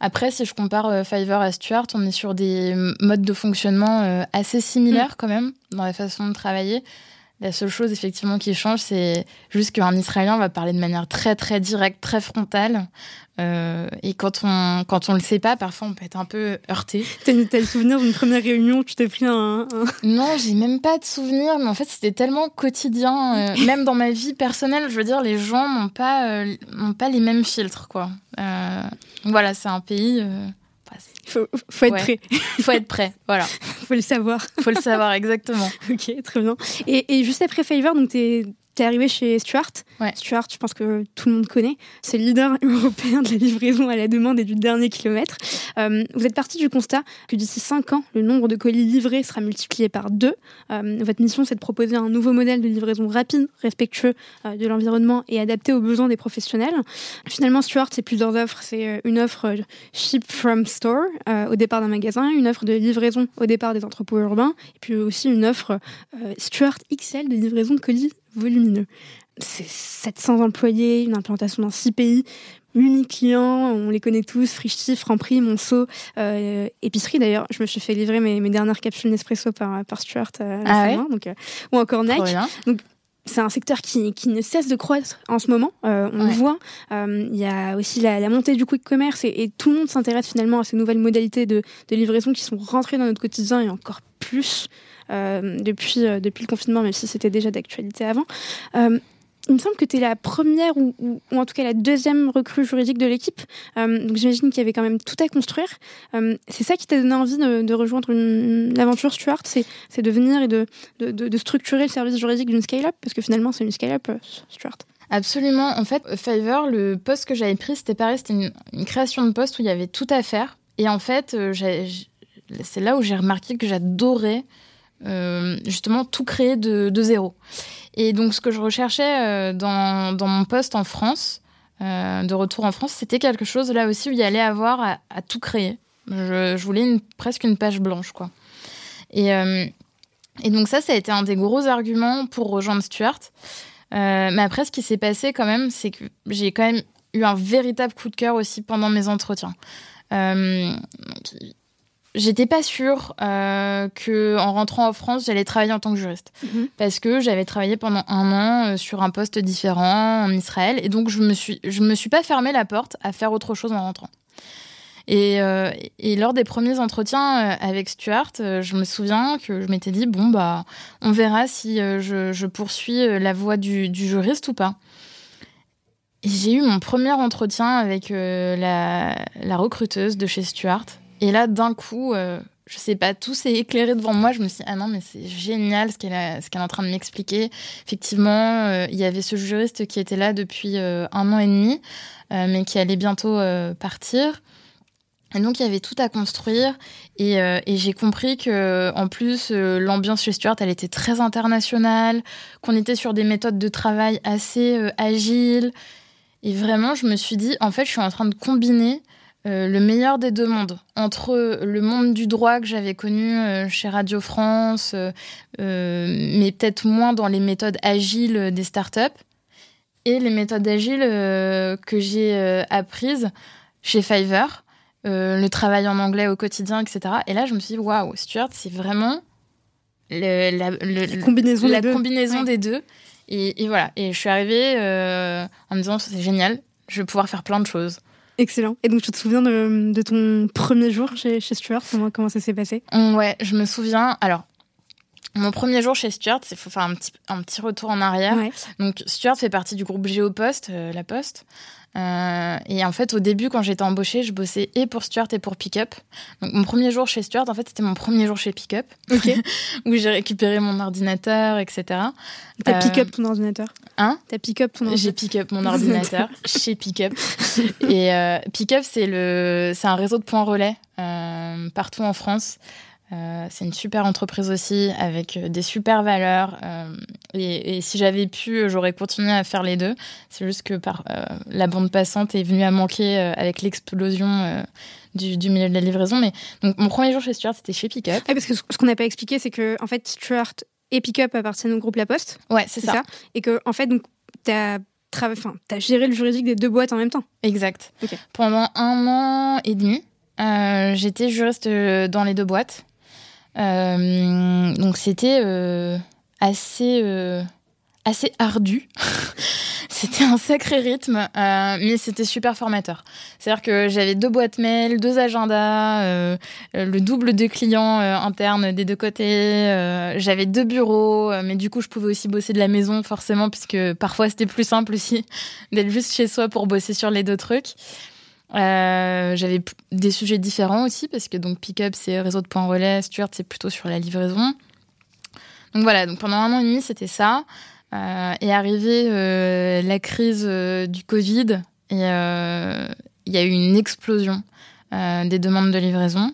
Après, si je compare euh, Fiverr à Stuart, on est sur des modes de fonctionnement assez similaires mm. quand même dans la façon de travailler. La seule chose effectivement qui change, c'est juste qu'un Israélien va parler de manière très très directe, très frontale. Euh, et quand on quand on le sait pas, parfois on peut être un peu heurté. T'as le souvenir d'une première réunion où tu t'es pris un, Non, j'ai même pas de souvenir, mais en fait c'était tellement quotidien. Euh, même dans ma vie personnelle, je veux dire, les gens n'ont pas euh, pas les mêmes filtres quoi. voilà, c'est un pays. Il faut, faut, être prêt. Il faut être prêt, voilà. faut le savoir. faut le savoir, exactement. ok, très bien. Et, et juste après Fiverr, donc tu es T'es arrivé chez Stuart. Stuart, je pense que tout le monde connaît. C'est le leader européen de la livraison à la demande et du dernier kilomètre. Euh, vous êtes parti du constat que d'ici 5 ans, le nombre de colis livrés sera multiplié par deux. Euh, votre mission, c'est de proposer un nouveau modèle de livraison rapide, respectueux euh, de l'environnement et adapté aux besoins des professionnels. Finalement, Stuart, c'est plusieurs offres. C'est une offre ship from store au départ d'un magasin, une offre de livraison au départ des entrepôts urbains, et puis aussi une offre Stuart XL de livraison de colis volumineux. C'est 700 employés, une implantation dans 6 pays, 8000 clients, on les connaît tous, Frichti, Franprix, Monceau, euh, épicerie d'ailleurs. Je me suis fait livrer mes, dernières capsules Nespresso par, par Stuart euh, ah donc, euh, ou encore Nike. Donc c'est un secteur qui, qui, ne cesse de croître en ce moment. Euh, on le voit. Il y a aussi la, montée du quick commerce et, et tout le monde s'intéresse finalement à ces nouvelles modalités de, de, livraison qui sont rentrées dans notre quotidien et encore plus depuis, euh, depuis le confinement, même si c'était déjà d'actualité avant. Euh, il me semble que tu es la première ou, en tout cas la deuxième recrue juridique de l'équipe. donc j'imagine qu'il y avait quand même tout à construire. c'est ça qui t'a donné envie de, rejoindre une, aventure Stuart, c'est, de venir et de, structurer le service juridique d'une scale-up, parce que finalement c'est une scale-up Stuart. Absolument. En fait, Fiverr, le poste que j'avais pris, c'était pareil, c'était une, création de poste où il y avait tout à faire. Et en fait, c'est là où j'ai remarqué que j'adorais euh, justement tout créer de, zéro. Et donc ce que je recherchais euh, dans, mon poste en France, euh, de retour en France, c'était quelque chose là aussi où il y allait avoir à, tout créer. Je, voulais presque une page blanche, quoi. Et, et, donc ça, ça a été un des gros arguments pour rejoindre Stuart. mais après, ce qui s'est passé quand même, c'est que j'ai quand même eu un véritable coup de cœur aussi pendant mes entretiens j'étais pas sûre euh, que en rentrant en France, j'allais travailler en tant que juriste mhm. parce que j'avais travaillé pendant un an euh, sur un poste différent en Israël et donc je me suis je me suis pas fermé la porte à faire autre chose en rentrant. Et, euh, et lors des premiers entretiens euh, avec Stuart, je me souviens que je m'étais dit bon bah on verra si je, je, poursuis la voie du, du juriste ou pas. J'ai eu mon premier entretien avec la, la recruteuse de chez Stuart et là, d'un coup, euh, je sais pas, tout s'est éclairé devant moi. Je me suis dit, ah non, mais c'est génial ce qu'elle est en train de m'expliquer. Effectivement, euh, il y avait ce juriste qui était là depuis euh, un an et demi, mais qui allait bientôt partir. Et donc, il y avait tout à construire. Et, et j'ai compris que, en plus, l'ambiance chez Stuart, elle était très internationale, qu'on était sur des méthodes de travail assez agiles. Et vraiment, je me suis dit, en fait, je suis en train de combiner euh, le meilleur des deux mondes, entre le monde du droit que j'avais connu euh, chez Radio France, euh, mais peut-être moins dans les méthodes agiles des startups, et les méthodes agiles que j'ai apprises chez Fiverr, le travail en anglais au quotidien, etc. Et là, je me suis dit, waouh, Stuart, c'est vraiment la, combinaison, la des, combinaison deux. des deux. Et, et, voilà, et je suis arrivée en me disant, c'est génial, je vais pouvoir faire plein de choses. Excellent. Et donc, tu te souviens de, ton premier jour chez, chez Stuart? Comment, comment ça s'est passé? Ouais, je me souviens. Alors, mon premier jour chez Stuart, il faut faire un petit, un petit retour en arrière. Donc, Stuart fait partie du groupe Géopost, euh, La Poste. Euh, et en fait, au début, quand j'étais embauchée, je bossais et pour Stuart et pour Pickup. Donc, mon premier jour chez Stuart, en fait, c'était mon premier jour chez Pickup, où j'ai récupéré mon ordinateur, etc. T'as euh... Pickup ton ordinateur? Hein? T'as Pickup ton ordinateur? J'ai Pickup mon ordinateur chez Pickup. Et euh, Pickup, c'est le, c'est un réseau de points relais euh, partout en France. Euh, c'est une super entreprise aussi avec euh, des super valeurs. Euh, et, si j'avais pu, j'aurais continué à faire les deux. C'est juste que par, la bande passante est venue à manquer avec l'explosion du, milieu de la livraison. Mais donc mon premier jour chez Stuart, c'était chez Pickup. parce que ce qu'on n'a pas expliqué, c'est que en fait Stuart et Pickup appartiennent au groupe La Poste. Ouais, c'est ça. Et que en fait, donc t'as Enfin, as géré le juridique des deux boîtes en même temps. Exact. Pendant un an et demi, j'étais juriste dans les deux boîtes. Euh, donc c'était euh, assez euh, assez ardu. c'était un sacré rythme, mais c'était super formateur. C'est-à-dire que j'avais deux boîtes mail, deux agendas, le double de clients internes des deux côtés. j'avais deux bureaux, mais du coup, je pouvais aussi bosser de la maison, forcément, puisque parfois c'était plus simple aussi d'être juste chez soi pour bosser sur les deux trucs. Euh, j'avais des sujets différents aussi parce que donc Pickup c'est réseau de points relais, Stuart c'est plutôt sur la livraison. Donc voilà, donc pendant un an et demi c'était ça. est arrivée la crise du Covid et il y a eu une explosion des demandes de livraison.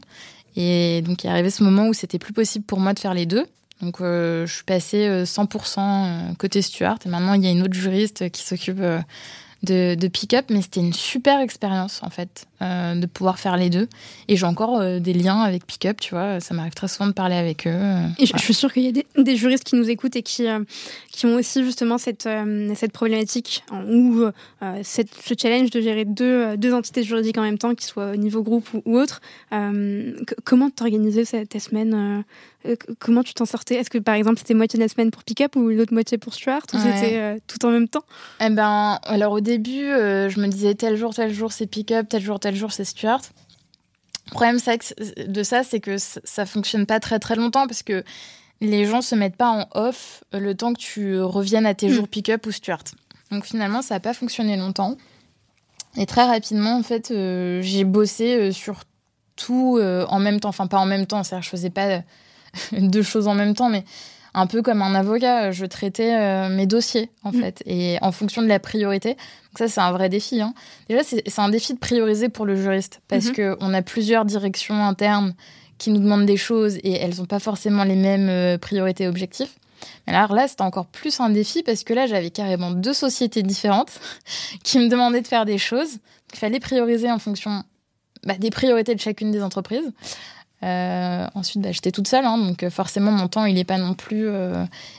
Et donc, il est arrivé ce moment où c'était plus possible pour moi de faire les deux. Donc, je suis passée 100% côté Stuart. Et maintenant, il y a une autre juriste qui s'occupe de, de pick-up, mais c'était une super expérience en fait euh, de pouvoir faire les deux. Et j'ai encore euh, des liens avec pick-up, tu vois. Ça m'arrive très souvent de parler avec eux. Euh, et je, suis sûre qu'il y a des, des, juristes qui nous écoutent et qui, qui ont aussi justement cette, cette problématique ou cette, ce challenge de gérer deux, deux entités juridiques en même temps, qu'ils soient au niveau groupe ou, autre. comment t'organiser ta semaine Comment tu t'en sortais? Est-ce que par exemple c'était moitié de la semaine pour pick-up ou l'autre moitié pour Stuart? Ou c'était tout en même temps? Eh ben, alors au début, je me disais tel jour, tel jour c'est pick-up, tel jour, tel jour, c'est Stuart. Le problème de ça, c'est que ça fonctionne pas très très longtemps parce que les gens se mettent pas en off le temps que tu reviennes à tes mm. jours pick-up ou Stuart. Donc finalement, ça n'a pas fonctionné longtemps. Et très rapidement, en fait, euh, j'ai bossé euh, sur tout euh, en même temps. Enfin, pas en même temps, c'est-à-dire je faisais pas deux choses en même temps, mais un peu comme un avocat, je traitais mes dossiers, en mm. fait, et en fonction de la priorité. Donc ça, c'est un vrai défi. Hein. Déjà, c'est un défi de prioriser pour le juriste parce mhm. que qu'on a plusieurs directions internes qui nous demandent des choses et elles n'ont pas forcément les mêmes euh, priorités et objectifs. Mais alors là, c'était encore plus un défi parce que là, j'avais carrément deux sociétés différentes qui me demandaient de faire des choses. Il fallait prioriser en fonction bah, des priorités de chacune des entreprises. Euh, ensuite, bah, j'étais toute seule, hein, donc euh, forcément, mon temps, il n'est pas non plus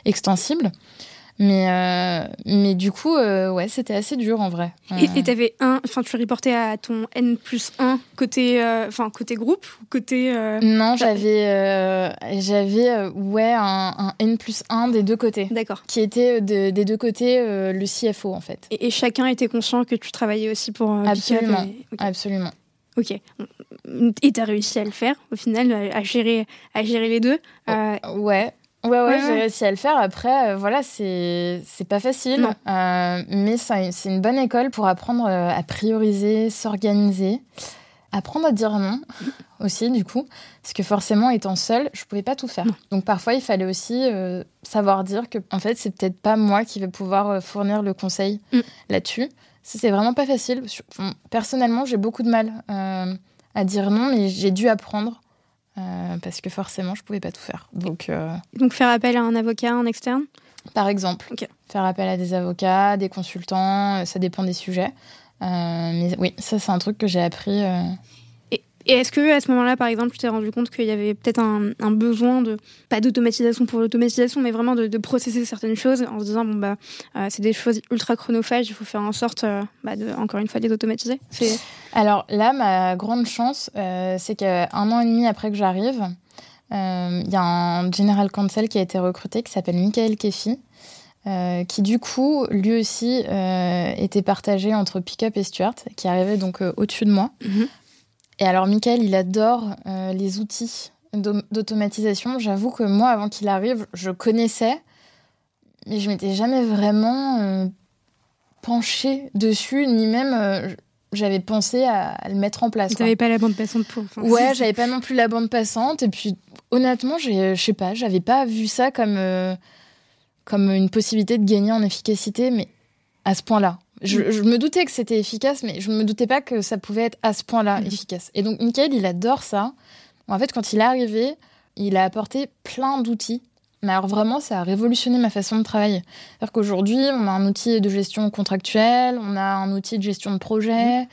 extensible. Mais, euh, mais du coup, euh, ouais, c'était assez dur en vrai. Et tu avais un, enfin, tu reportais à ton N plus 1 côté, euh, enfin, côté groupe ou côté. Non, j'avais, j'avais, ouais, un, N plus 1 des deux côtés. D'accord. Qui était des deux côtés le CFO en fait. Et, chacun était conscient que tu travaillais aussi pour. Absolument. Absolument. Ok. Et tu as réussi à le faire au final, à gérer, à gérer les deux. Ouais. Ouais, ouais, j'ai réussi à le faire. Après, euh, voilà, c'est pas facile. Euh, mais c'est une bonne école pour apprendre euh, à prioriser, s'organiser, apprendre à dire non aussi, du coup. Parce que forcément, étant seule, je pouvais pas tout faire. Donc parfois, il fallait aussi savoir dire que, en fait, c'est peut-être pas moi qui vais pouvoir fournir le conseil mm. là-dessus. C'est vraiment pas facile. Personnellement, j'ai beaucoup de mal à dire non, mais j'ai dû apprendre euh, parce que forcément, je pouvais pas tout faire. Donc, euh, Donc faire appel à un avocat en externe? Par exemple. Faire appel à des avocats, des consultants, euh, ça dépend des sujets. mais oui, ça, c'est un truc que j'ai appris et est-ce que à ce moment-là, par exemple, tu t'es rendu compte qu'il y avait peut-être un, besoin de pas d'automatisation pour l'automatisation, mais vraiment de, processer certaines choses en se disant bon bah euh, c'est des choses ultra chronophages, il faut faire en sorte euh, bah, de encore une fois de les automatiser. Alors là, ma grande chance, euh, c'est qu'un an et demi après que j'arrive, il y a un general counsel qui a été recruté qui s'appelle Michael Kefi. qui du coup, lui aussi, était partagé entre Pickup et Stuart, qui arrivait donc au-dessus de moi. Mhm. Et alors, Michael, il adore euh, les outils d'automatisation. J'avoue que moi, avant qu'il arrive, je connaissais, mais je m'étais jamais vraiment euh, penchée dessus, ni même euh, j'avais pensé à, le mettre en place. Tu n'avais pas la bande passante pour. ouais, j'avais pas non plus la bande passante. Et puis, honnêtement, je sais pas, j'avais pas vu ça comme, comme une possibilité de gagner en efficacité, mais à ce point-là. Je, me doutais que c'était efficace, mais je me doutais pas que ça pouvait être à ce point-là mhm. efficace. Et donc, Michael, il adore ça. En fait, quand il est arrivé, il a apporté plein d'outils. Mais alors vraiment, ça a révolutionné ma façon de travailler. C'est-à-dire qu'aujourd'hui, on a un outil de gestion contractuelle, on a un outil de gestion de projet, mhm.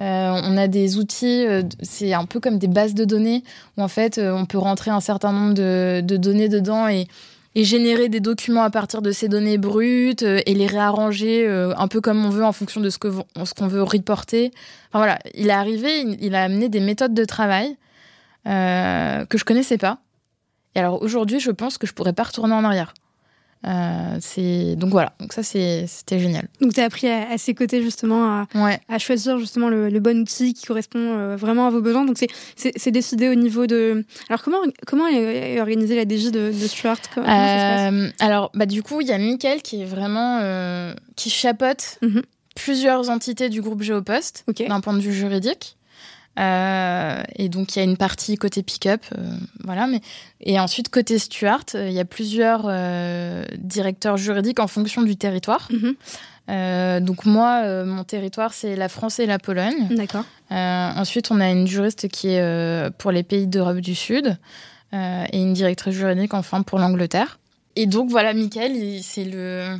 euh, on a des outils, euh, c'est un peu comme des bases de données, où en fait, euh, on peut rentrer un certain nombre de, de données dedans et et générer des documents à partir de ces données brutes euh, et les réarranger euh, un peu comme on veut en fonction de ce qu'on veut reporter. Enfin voilà, il est arrivé, il, a amené des méthodes de travail euh, que je connaissais pas. Et alors aujourd'hui, je pense que je pourrais pas retourner en arrière. Euh, c'est donc voilà, donc ça c'était génial. Donc tu as appris à, ses côtés justement à, à choisir justement le, bon outil qui correspond euh, vraiment à vos besoins. Donc c'est décidé au niveau de. Alors comment comment est organisée la DJ de, Stuart? Euh, Alors bah du coup il y a Mickaël qui est vraiment qui chapeaute mhm. plusieurs entités du groupe Géopost d'un point de vue juridique. Et donc il y a une partie côté pick-up, voilà. Mais et ensuite côté Stuart, il y a plusieurs directeurs juridiques en fonction du territoire. Mhm. donc moi, mon territoire, c'est la France et la Pologne. D'accord. ensuite, on a une juriste qui est pour les pays d'Europe du Sud et une directrice juridique enfin pour l'Angleterre. Et donc voilà, Michael, c'est le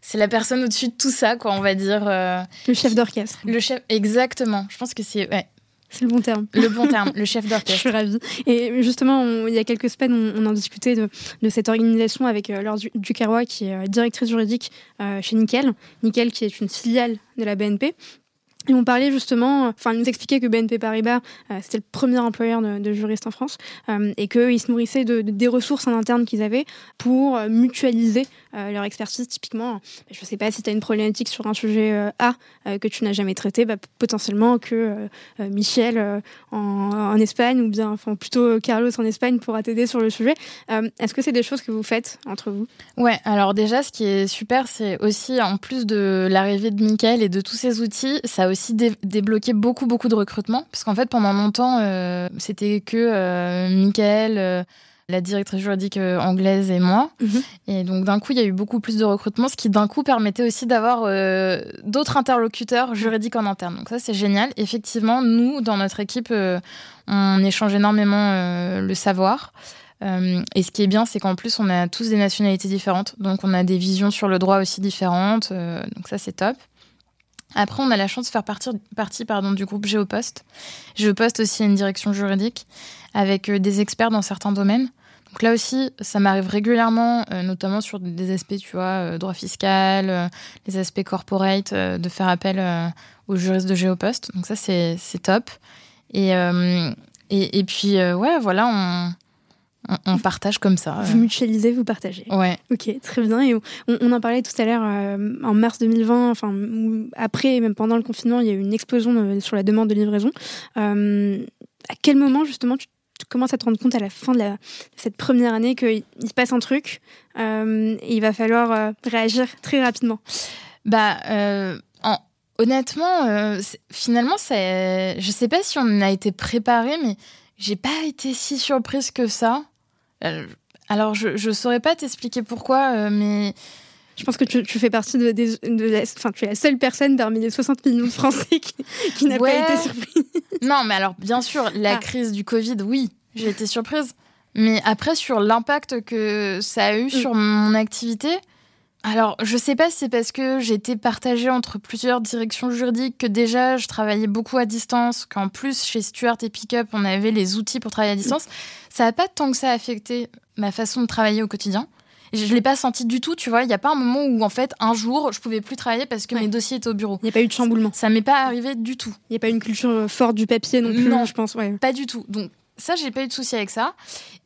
c'est la personne au-dessus de tout ça, quoi, on va dire. Euh, le chef d'orchestre. Le chef, exactement. Je pense que c'est. Ouais. C'est le bon terme. Le bon terme, le chef d'orchestre. Je suis ravie. Et justement, il y a quelques semaines, on, en discutait de, de, cette organisation avec euh, Laure Ducarrois, qui est euh, directrice juridique chez Nickel. Nickel, qui est une filiale de la BNP, et on parlait justement, enfin, nous expliquait que BNP Paribas, euh, c'était le premier employeur de, juristes en France, euh, et qu'ils se nourrissaient de, des ressources en interne qu'ils avaient pour euh, mutualiser leur expertise. Typiquement, je ne sais pas si tu as une problématique sur un sujet A que tu n'as jamais traité, bah, potentiellement que Michel en, Espagne, ou bien enfin, plutôt Carlos en Espagne pourra t'aider sur le sujet. Est-ce que c'est des choses que vous faites entre vous? Ouais, alors déjà, ce qui est super, c'est aussi, en plus de l'arrivée de Michael et de tous ces outils, ça aussi débloqué beaucoup, beaucoup de recrutement. Parce qu'en fait, pendant longtemps, euh, c'était que euh, Michael, euh, la directrice juridique anglaise et moi. Mhm. Et donc, d'un coup, il y a eu beaucoup plus de recrutement, ce qui, d'un coup, permettait aussi d'avoir d'autres interlocuteurs juridiques en interne. Donc, ça, c'est génial. Effectivement, nous, dans notre équipe, on échange énormément le savoir. et ce qui est bien, c'est qu'en plus, on a tous des nationalités différentes. Donc, on a des visions sur le droit aussi différentes. donc, ça, c'est top. Après, on a la chance de faire partie, pardon, du groupe Géopost. Géopost aussi a une direction juridique avec euh, des experts dans certains domaines. Donc là aussi, ça m'arrive régulièrement, euh, notamment sur des aspects, tu vois, euh, droit fiscal, les aspects corporate, de faire appel aux juristes de Géopost. Donc ça, c'est top. Et, et, et, puis, ouais, voilà, on, on, partage comme ça. Vous mutualisez, vous partagez. Ouais. Ok, très bien. Et on, en parlait tout à l'heure, euh, en mars 2020, enfin, après, même pendant le confinement, il y a eu une explosion sur la demande de livraison. Euh, à quel moment, justement, tu, commences à te rendre compte à la fin de, cette première année qu'il se passe un truc euh, et il va falloir réagir très rapidement? Bah, honnêtement, finalement, je sais pas si on a été préparé, mais j'ai pas été si surprise que ça. Euh, alors, je ne saurais pas t'expliquer pourquoi, euh, mais. Je pense que tu, fais partie de, de, la, enfin, tu es la seule personne parmi les 60 millions de Français qui, n'a pas été surprise. non, mais alors, bien sûr, la ah. crise du Covid, oui, j'ai été surprise. Mais après, sur l'impact que ça a eu mm. sur mon activité, alors, je sais pas si c'est parce que j'étais partagée entre plusieurs directions juridiques, que déjà je travaillais beaucoup à distance, qu'en plus chez Stuart et Pickup, on avait les outils pour travailler à distance. Ça n'a pas tant que ça affecté ma façon de travailler au quotidien. Je ne l'ai pas senti du tout, tu vois. Il n'y a pas un moment où, en fait, un jour, je pouvais plus travailler parce que mes dossiers étaient au bureau. Il n'y a pas eu de chamboulement. Ça m'est pas arrivé du tout. Il n'y a pas une culture forte du papier non plus, non, je pense. Ouais. Pas du tout. Donc, ça, j'ai pas eu de souci avec ça.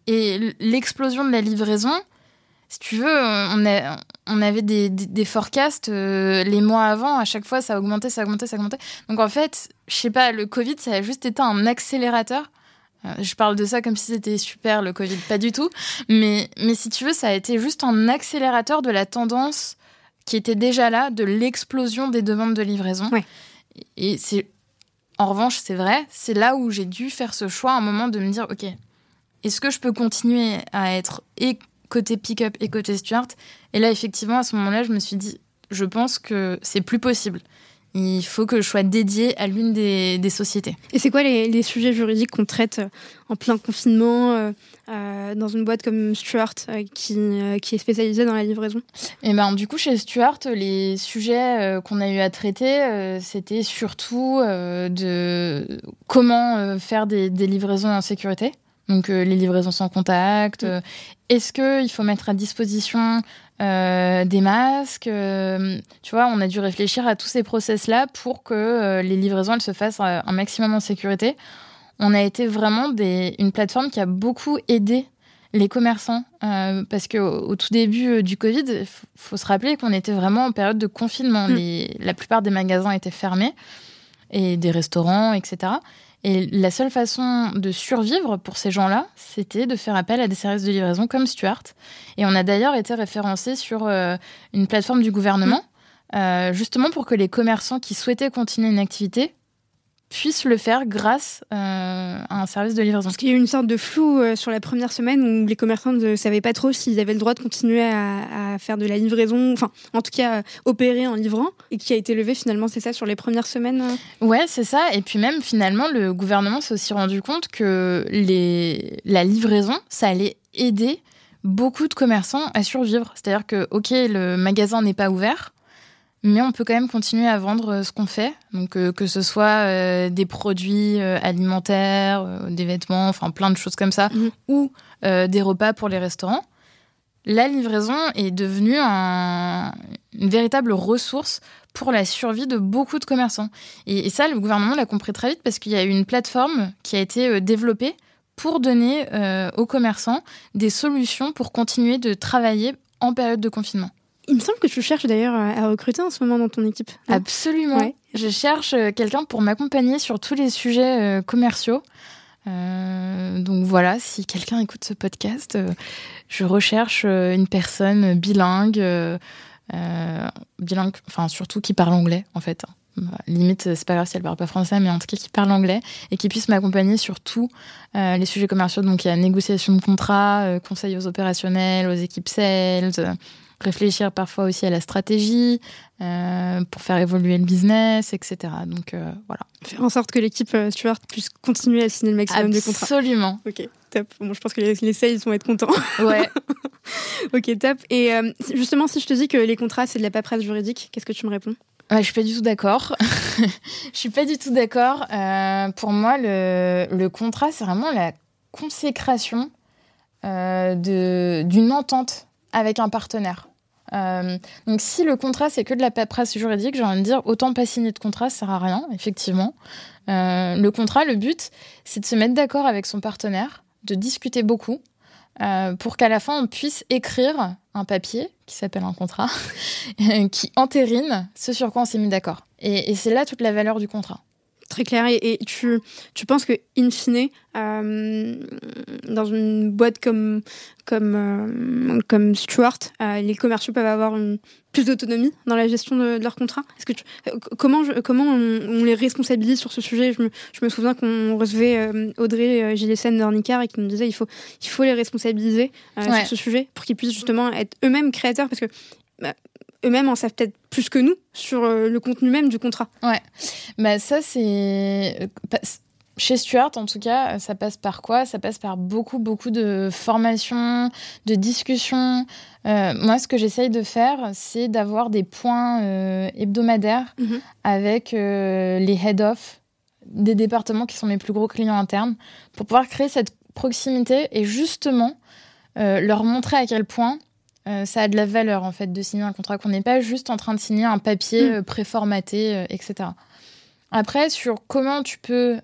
Et l'explosion de la livraison, si tu veux, on, on avait des, des, forecasts euh, les mois avant, à chaque fois ça augmentait, ça augmentait, ça augmentait. Donc en fait, je sais pas, le Covid, ça a juste été un accélérateur. Euh, je parle de ça comme si c'était super le Covid, pas du tout. Mais, mais si tu veux, ça a été juste un accélérateur de la tendance qui était déjà là, de l'explosion des demandes de livraison. Et c'est, en revanche, c'est vrai, c'est là où j'ai dû faire ce choix, à un moment de me dire, ok, est-ce que je peux continuer à être côté pick-up et côté Stuart. Et là, effectivement, à ce moment-là, je me suis dit, je pense que c'est plus possible. Il faut que je sois dédiée à l'une des, sociétés. Et c'est quoi les, sujets juridiques qu'on traite euh, en plein confinement euh, euh, dans une boîte comme Stuart qui, qui, est spécialisée dans la livraison? Et eh ben, du coup, chez Stuart, les sujets qu'on a eu à traiter, c'était surtout de comment faire des, des livraisons en sécurité. Donc les livraisons sans contact, est-ce qu'il faut mettre à disposition euh, des masques euh, Tu vois, on a dû réfléchir à tous ces process-là pour que euh, les livraisons elles se fassent un maximum en sécurité. On a été vraiment des, une plateforme qui a beaucoup aidé les commerçants parce qu'au au tout début du Covid, il faut se rappeler qu'on était vraiment en période de confinement. Mm. la plupart des magasins étaient fermés et des restaurants, etc. Et la seule façon de survivre pour ces gens-là, c'était de faire appel à des services de livraison comme Stuart. Et on a d'ailleurs été référencé sur euh, une plateforme du gouvernement, mmh. euh, justement pour que les commerçants qui souhaitaient continuer une activité puissent le faire grâce euh, à un service de livraison. Parce qu'il y a eu une sorte de flou euh, sur la première semaine où les commerçants ne savaient pas trop s'ils avaient le droit de continuer à, faire de la livraison, enfin en tout cas opérer en livrant, et qui a été levé finalement, c'est ça, sur les premières semaines Ouais, c'est ça. Et puis même finalement, le gouvernement s'est aussi rendu compte que les... la livraison, ça allait aider beaucoup de commerçants à survivre. C'est-à-dire que, ok, le magasin n'est pas ouvert, mais on peut quand même continuer à vendre euh, ce qu'on fait. Donc euh, que ce soit euh, des produits alimentaires, des vêtements, enfin plein de choses comme ça, mhm. ou des repas pour les restaurants. La livraison est devenue une véritable ressource pour la survie de beaucoup de commerçants. Et, et ça, le gouvernement l'a compris très vite parce qu'il y a eu une plateforme qui a été développée pour donner aux commerçants des solutions pour continuer de travailler en période de confinement. Il me semble que tu cherches d'ailleurs à recruter en ce moment dans ton équipe. Absolument. Je cherche euh, quelqu'un pour m'accompagner sur tous les sujets euh, commerciaux. Euh, donc voilà, si quelqu'un écoute ce podcast, je recherche une personne bilingue, bilingue, enfin surtout qui parle anglais en fait. Limite, c'est pas grave si elle parle pas français, mais en tout cas qui parle anglais et qui puisse m'accompagner sur tous les sujets commerciaux. Donc il y a négociation de contrats, conseils aux opérationnels, aux équipes sales réfléchir parfois aussi à la stratégie euh, pour faire évoluer le business, etc. Donc euh, voilà. Faire en sorte que l'équipe euh, Stuart puisse continuer à signer le maximum de contrats. Absolument. Ok, top. Bon, je pense que les, les sales vont être contents. Ouais. ok, top. Et justement, si je te dis que les contrats, c'est de la paperasse juridique, qu'est-ce que tu me réponds? Ouais, je suis pas du tout d'accord. je suis pas du tout d'accord. pour moi, le, le contrat, c'est vraiment la consécration d'une entente avec un partenaire. Euh, donc si le contrat c'est que de la paperasse juridique, j'ai envie de dire autant pas signer de contrat, ça sert à rien, effectivement. Euh, le contrat, le but, c'est de se mettre d'accord avec son partenaire, de discuter beaucoup, euh, pour qu'à la fin on puisse écrire un papier qui s'appelle un contrat, qui entérine ce sur quoi on s'est mis d'accord. et c'est là toute la valeur du contrat. Très clair. Et, tu, tu penses que, in fine, euh, dans une boîte comme, comme, euh, comme Stuart, euh, les commerciaux peuvent avoir une, plus d'autonomie dans la gestion de, leur contrat Est-ce que tu, Comment, comment on, les responsabilise sur ce sujet? Je me, je me souviens qu'on recevait Audrey Gilles d'Ornicar et qui nous disait il faut, il faut les responsabiliser sur ce sujet pour qu'ils puissent justement être eux-mêmes créateurs parce que bah, eux-mêmes en savent peut-être plus que nous sur euh, le contenu même du contrat. Ouais, bah ça c'est euh, chez Stuart, en tout cas, ça passe par quoi? Ça passe par beaucoup, beaucoup de formations, de discussions. Euh, moi, ce que j'essaye de faire, c'est d'avoir des points hebdomadaires mhm. avec les head-off des départements qui sont mes plus gros clients internes pour pouvoir créer cette proximité et justement leur montrer à quel point euh, ça a de la valeur en fait de signer un contrat, qu'on n'est pas juste en train de signer un papier mm. euh, préformaté, euh, etc. Après, sur comment tu peux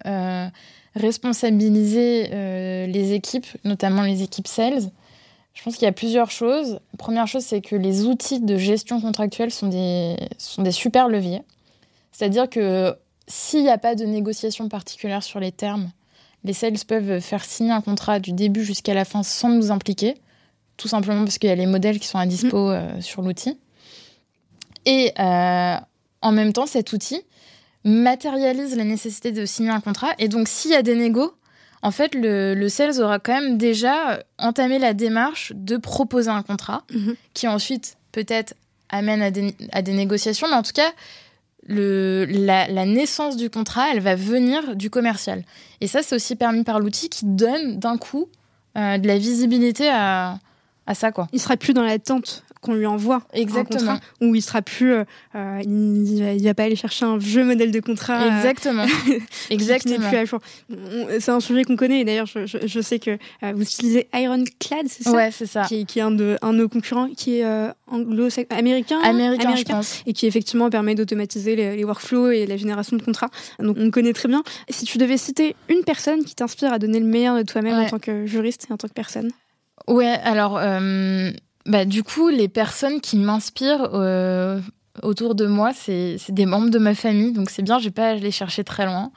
responsabiliser les équipes, notamment les équipes sales, je pense qu'il y a plusieurs choses. La première chose, c'est que les outils de gestion contractuelle sont des, sont des super leviers. C'est-à-dire que s'il n'y a pas de négociation particulière sur les termes, les sales peuvent faire signer un contrat du début jusqu'à la fin sans nous impliquer tout simplement parce qu'il y a les modèles qui sont à dispo mm. euh, sur l'outil. Et euh, en même temps, cet outil matérialise la nécessité de signer un contrat. Et donc, s'il y a des négos, en fait, le, le, sales aura quand même déjà entamé la démarche de proposer un contrat, mm-hmm. qui ensuite peut-être amène à des, à des, négociations, mais en tout cas, le, la, la, naissance du contrat, elle va venir du commercial. Et ça, c'est aussi permis par l'outil qui donne d'un coup euh, de la visibilité à, à ça quoi. Il sera plus dans l'attente qu'on lui envoie exactement. un contrat, où il sera plus euh, euh il, va, pas aller chercher un vieux modèle de contrat euh, exactement. exactement. plus à jour. C'est un sujet qu'on connaît et d'ailleurs je, je, je, sais que euh, vous utilisez Ironclad c'est ça? Ouais c'est ça. Qui, qui, est un de un de nos concurrents qui est anglo américain américain, je pense. et qui effectivement permet d'automatiser les, les, workflows et la génération de contrats. Donc on connaît très bien. Si tu devais citer une personne qui t'inspire à donner le meilleur de toi-même en tant que juriste et en tant que personne? Ouais, alors, euh, bah, du coup, les personnes qui m'inspirent euh, autour de moi, c'est des membres de ma famille, donc c'est bien, je vais pas aller chercher très loin.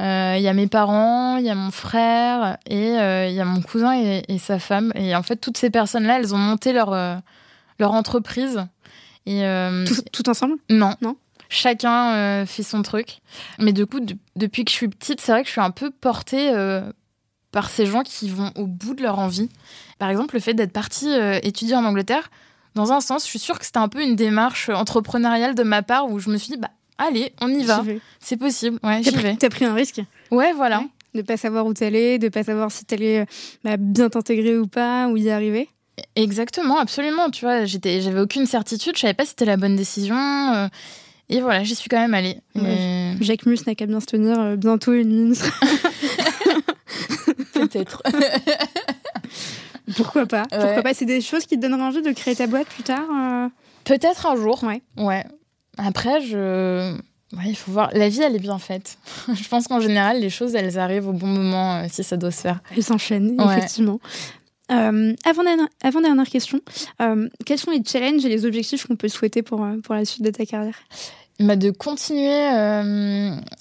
Euh, il y a mes parents, il y a mon frère et il y a mon cousin et, sa femme. Et en fait, toutes ces personnes-là, elles ont monté leur, leur entreprise. Et, tout, tout, ensemble? Non. Non? Chacun fait son truc. Mais du coup, depuis que je suis petite, c'est vrai que je suis un peu portée par ces gens qui vont au bout de leur envie. Par exemple, le fait d'être partie étudier en Angleterre, dans un sens, je suis sûre que c'était un peu une démarche entrepreneuriale de ma part où je me suis dit, bah, allez, on y va. C'est possible. Ouais, j'y vais. T'as pris un risque Ouais, voilà. De pas savoir où t'allais, de pas savoir si t'allais bah, bien t'intégrer ou pas, ou y arriver. Exactement, absolument. Tu vois, j'étais, j'avais aucune certitude, je savais pas si c'était la bonne décision. Euh, et voilà, j'y suis quand même allée. Jacques Mus n'a qu'à bien se tenir. Euh, bientôt une ministre. Peut-être. Pourquoi pas? Pourquoi pas? C'est des choses qui te donneraient envie de créer ta boîte plus tard euh? Peut-être un jour. Ouais. Ouais. Après, je. Ouais, il faut voir. La vie, elle est bien faite. je pense qu'en général, les choses, elles arrivent au bon moment euh, si ça doit se faire. Elles s'enchaînent, effectivement. Euh, avant, dernière, avant dernière question, quels sont les challenges et les objectifs qu'on peut souhaiter pour, pour la suite de ta carrière? Bah de continuer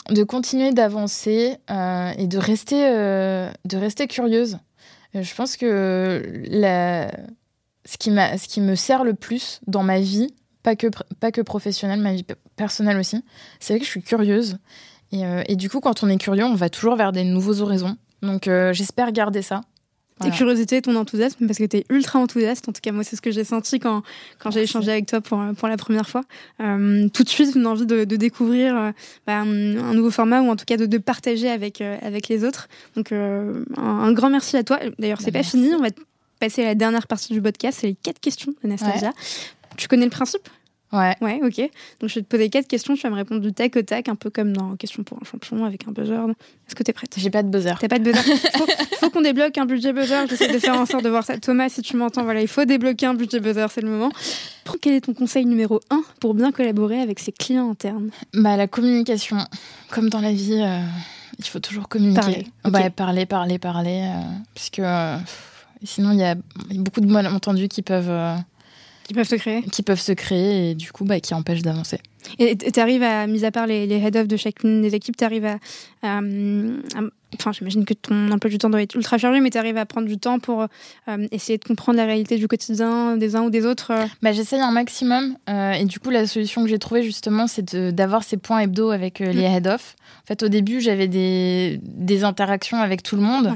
de continuer d'avancer et de rester de rester curieuse euh, je pense que ce, qui ce qui me sert le plus dans ma vie, pas que, pas que professionnelle, ma vie personnelle aussi, c'est que je suis curieuse. Et, euh, et, du coup, quand on est curieux, on va toujours vers des nouveaux horizons. Donc euh, j'espère garder ça. Tes curiosités, ton enthousiasme, parce que tu es ultra enthousiaste. En tout cas, moi, c'est ce que j'ai senti quand, quand j'ai échangé avec toi pour, pour la première fois. Euh, tout de suite, une envie de, de découvrir euh, bah, un, nouveau format ou en tout cas de, de partager avec, euh, avec les autres. Donc, euh, un, grand merci à toi. D'ailleurs, c'est bah, pas fini. On va passer à la dernière partie du podcast. C'est les quatre questions, Anastasia. Tu connais le principe? Ouais. Ouais, ok. Donc je vais te poser quatre questions, tu vas me répondre du tac au tac, un peu comme dans Question pour un champion avec un buzzer. Est-ce que t'es prête? J'ai pas de buzzer. T'as pas de buzzer? Faut, faut qu'on débloque un budget buzzer. J'essaie de faire en sorte de voir ça. Thomas, si tu m'entends, voilà, il faut débloquer un budget buzzer, c'est le moment. Quel est ton conseil numéro un pour bien collaborer avec ses clients internes? Bah la communication. Comme dans la vie, euh, il faut toujours communiquer. Parler, parler, parler, parler. Euh, parce que euh, sinon il y, a beaucoup de malentendus qui peuvent qui peuvent se créer Qui peuvent se créer et du coup, bah, qui empêchent d'avancer. Et tu arrives à, mis à part les, les head-off de chacune des équipes, tu arrives à, Enfin, j'imagine que ton emploi du temps doit être ultra chargé, mais tu arrives à prendre du temps pour euh, essayer de comprendre la réalité du quotidien des uns ou des autres euh? bah, J'essaye un maximum. Euh, et du coup, la solution que j'ai trouvée, justement, c'est d'avoir ces points hebdo avec les mm. head-off. En fait, au début, j'avais des, des, interactions avec tout le monde.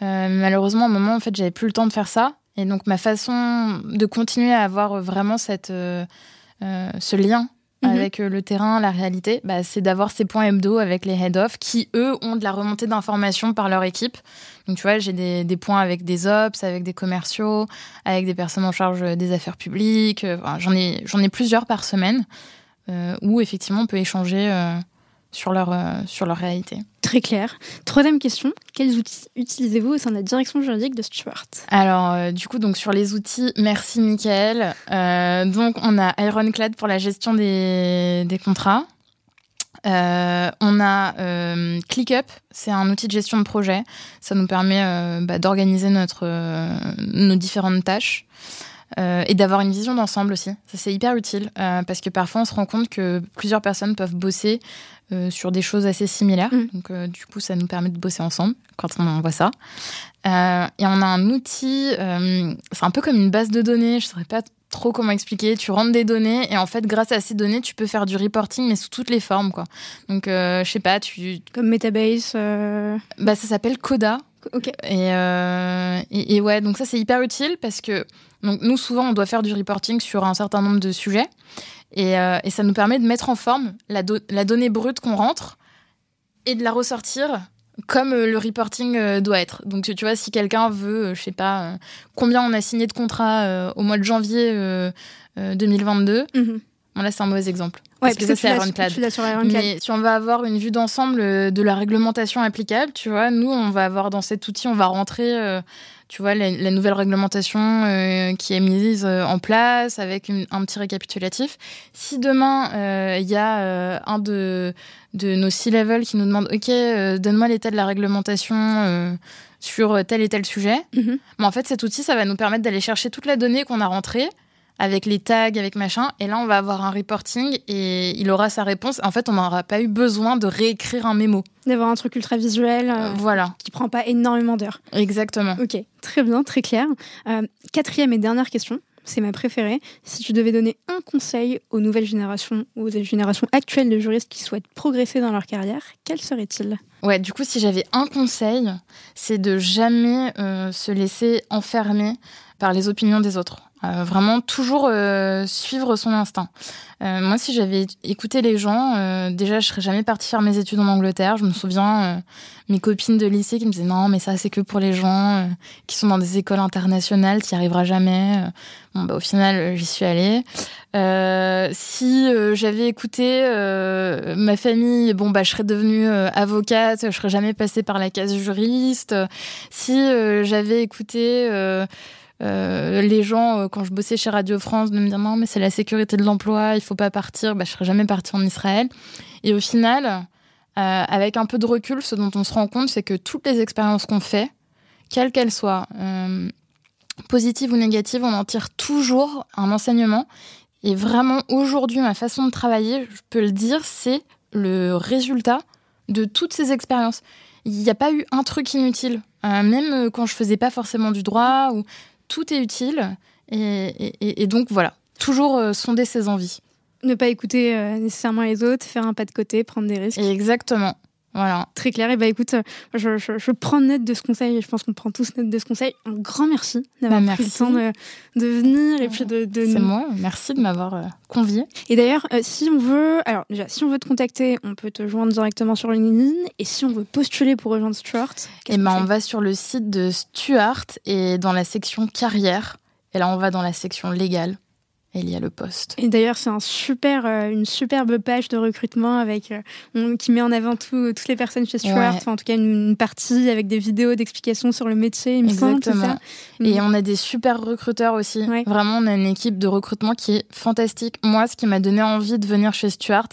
malheureusement, à un moment, en fait, j'avais plus le temps de faire ça. Et donc ma façon de continuer à avoir vraiment cette, euh, euh, ce lien mhm. avec euh, le terrain, la réalité, bah, c'est d'avoir ces points hebdo avec les head-off qui, eux, ont de la remontée d'informations par leur équipe. Donc tu vois, j'ai des, des, points avec des ops, avec des commerciaux, avec des personnes en charge des affaires publiques. J'en ai, ai plusieurs par semaine où effectivement on peut échanger sur leur, euh, sur leur réalité. Très clair. Troisième question, quels outils utilisez-vous au sein de la direction juridique de Stuart? Alors, euh, du coup, donc sur les outils, merci Mickaël. Euh, donc, on a Ironclad pour la gestion des, des contrats. on a ClickUp, c'est un outil de gestion de projet. Ça nous permet bah, d'organiser notre nos différentes tâches. Euh, et d'avoir une vision d'ensemble aussi. Ça, c'est hyper utile euh, parce que parfois, on se rend compte que plusieurs personnes peuvent bosser euh, sur des choses assez similaires. Mm. Donc, du coup, ça nous permet de bosser ensemble quand on voit ça. et on a un outil, c'est un peu comme une base de données, je ne saurais pas trop comment expliquer. Tu rentres des données et en fait, grâce à ces données, tu peux faire du reporting, mais sous toutes les formes, quoi. Donc, je sais pas, tu. Comme Metabase Bah, ça s'appelle Coda. Et, et, et, ouais, donc ça, c'est hyper utile parce que donc nous, souvent, on doit faire du reporting sur un certain nombre de sujets. Et, euh, ça nous permet de mettre en forme la, donnée brute qu'on rentre et de la ressortir comme euh, le reporting euh, doit être. Donc tu vois, si quelqu'un veut, je sais pas, combien on a signé de contrats au mois de janvier 2022, mhm. Là c'est un mauvais exemple. parce, que, ça c'est Ironclad. Mais si on va avoir une vue d'ensemble de la réglementation applicable, tu vois, nous on va avoir dans cet outil, on va rentrer tu vois, la, nouvelle réglementation euh, qui est mise euh, en place avec un petit récapitulatif. Si demain, il euh, y a un de, de nos C-level qui nous demande, OK, donne-moi l'état de la réglementation sur tel et tel sujet, mais en fait, cet outil, ça va nous permettre d'aller chercher toute la donnée qu'on a rentrée avec les tags, avec machin. Et là, on va avoir un reporting et il aura sa réponse. En fait, on n'aura pas eu besoin de réécrire un mémo. D'avoir un truc ultra visuel. Euh, voilà. Qui prend pas énormément d'heures. Exactement. Ok, très bien, très clair. Euh, quatrième et dernière question. c'est ma préférée. Si tu devais donner un conseil aux nouvelles générations, aux générations actuelles de juristes qui souhaitent progresser dans leur carrière, quel serait-il? Ouais, du coup, si j'avais un conseil, c'est de jamais euh, se laisser enfermer par les opinions des autres. Euh, vraiment toujours euh, suivre son instinct. Euh, moi, si j'avais écouté les gens, déjà, je serais jamais partie faire mes études en Angleterre. Je me souviens, mes copines de lycée qui me disaient non, mais ça, c'est que pour les gens qui sont dans des écoles internationales, tu n'y arriveras jamais. Bon, bah, au final, j'y suis allée. si j'avais écouté ma famille, bon, bah, je serais devenue avocate, je serais jamais passée par la case juriste. Si j'avais écouté euh, les gens, euh, quand je bossais chez Radio France, de me dire non, mais c'est la sécurité de l'emploi, il faut pas partir, bah, je serais jamais partie en Israël. Et au final, euh, avec un peu de recul, ce dont on se rend compte, c'est que toutes les expériences qu'on fait, quelles qu'elles soient, positives ou négatives, on en tire toujours un enseignement. Et vraiment, aujourd'hui, ma façon de travailler, je peux le dire, c'est le résultat de toutes ces expériences. Il n'y a pas eu un truc inutile. même quand je faisais pas forcément du droit ou tout est utile. Et, donc voilà, toujours euh, sonder ses envies. Ne pas écouter euh, nécessairement les autres, faire un pas de côté, prendre des risques. Exactement. Voilà. Très clair. Et bah écoute, euh, je, je, prends note de ce conseil. Je pense qu'on prend tous note de ce conseil. Un grand merci d'avoir bah, pris le temps de, de venir et puis de. de C'est moi. Merci de m'avoir euh, convié. Et d'ailleurs, euh, si on veut, alors déjà, si on veut te contacter, on peut te joindre directement sur LinkedIn. Et si on veut postuler pour rejoindre Stuart, et eh ben on va sur le site de Stuart et dans la section carrière. Et là, on va dans la section légale il y a le poste. Et d'ailleurs, c'est un super, euh, une superbe page de recrutement avec, euh, qui met en avant toutes les personnes chez Stuart, en tout cas une, partie avec des vidéos d'explications sur le métier, il me Exactement. Semble, Et mm. on a des super recruteurs aussi. Vraiment, on a une équipe de recrutement qui est fantastique. Moi, ce qui m'a donné envie de venir chez Stuart,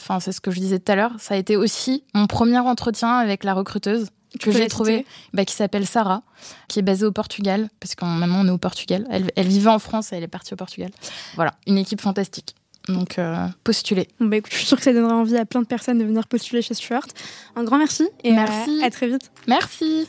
enfin, c'est ce que je disais tout à l'heure, ça a été aussi mon premier entretien avec la recruteuse que j'ai trouvé, bah, qui s'appelle Sarah, qui est basée au Portugal, parce que maintenant on est au Portugal. Elle, elle, vivait en France et elle est partie au Portugal. Voilà, une équipe fantastique. Donc, euh, postuler. bah, écoute, je suis sûre que ça donnera envie à plein de personnes de venir postuler chez Stuart. Un grand merci et merci. à très vite. Merci.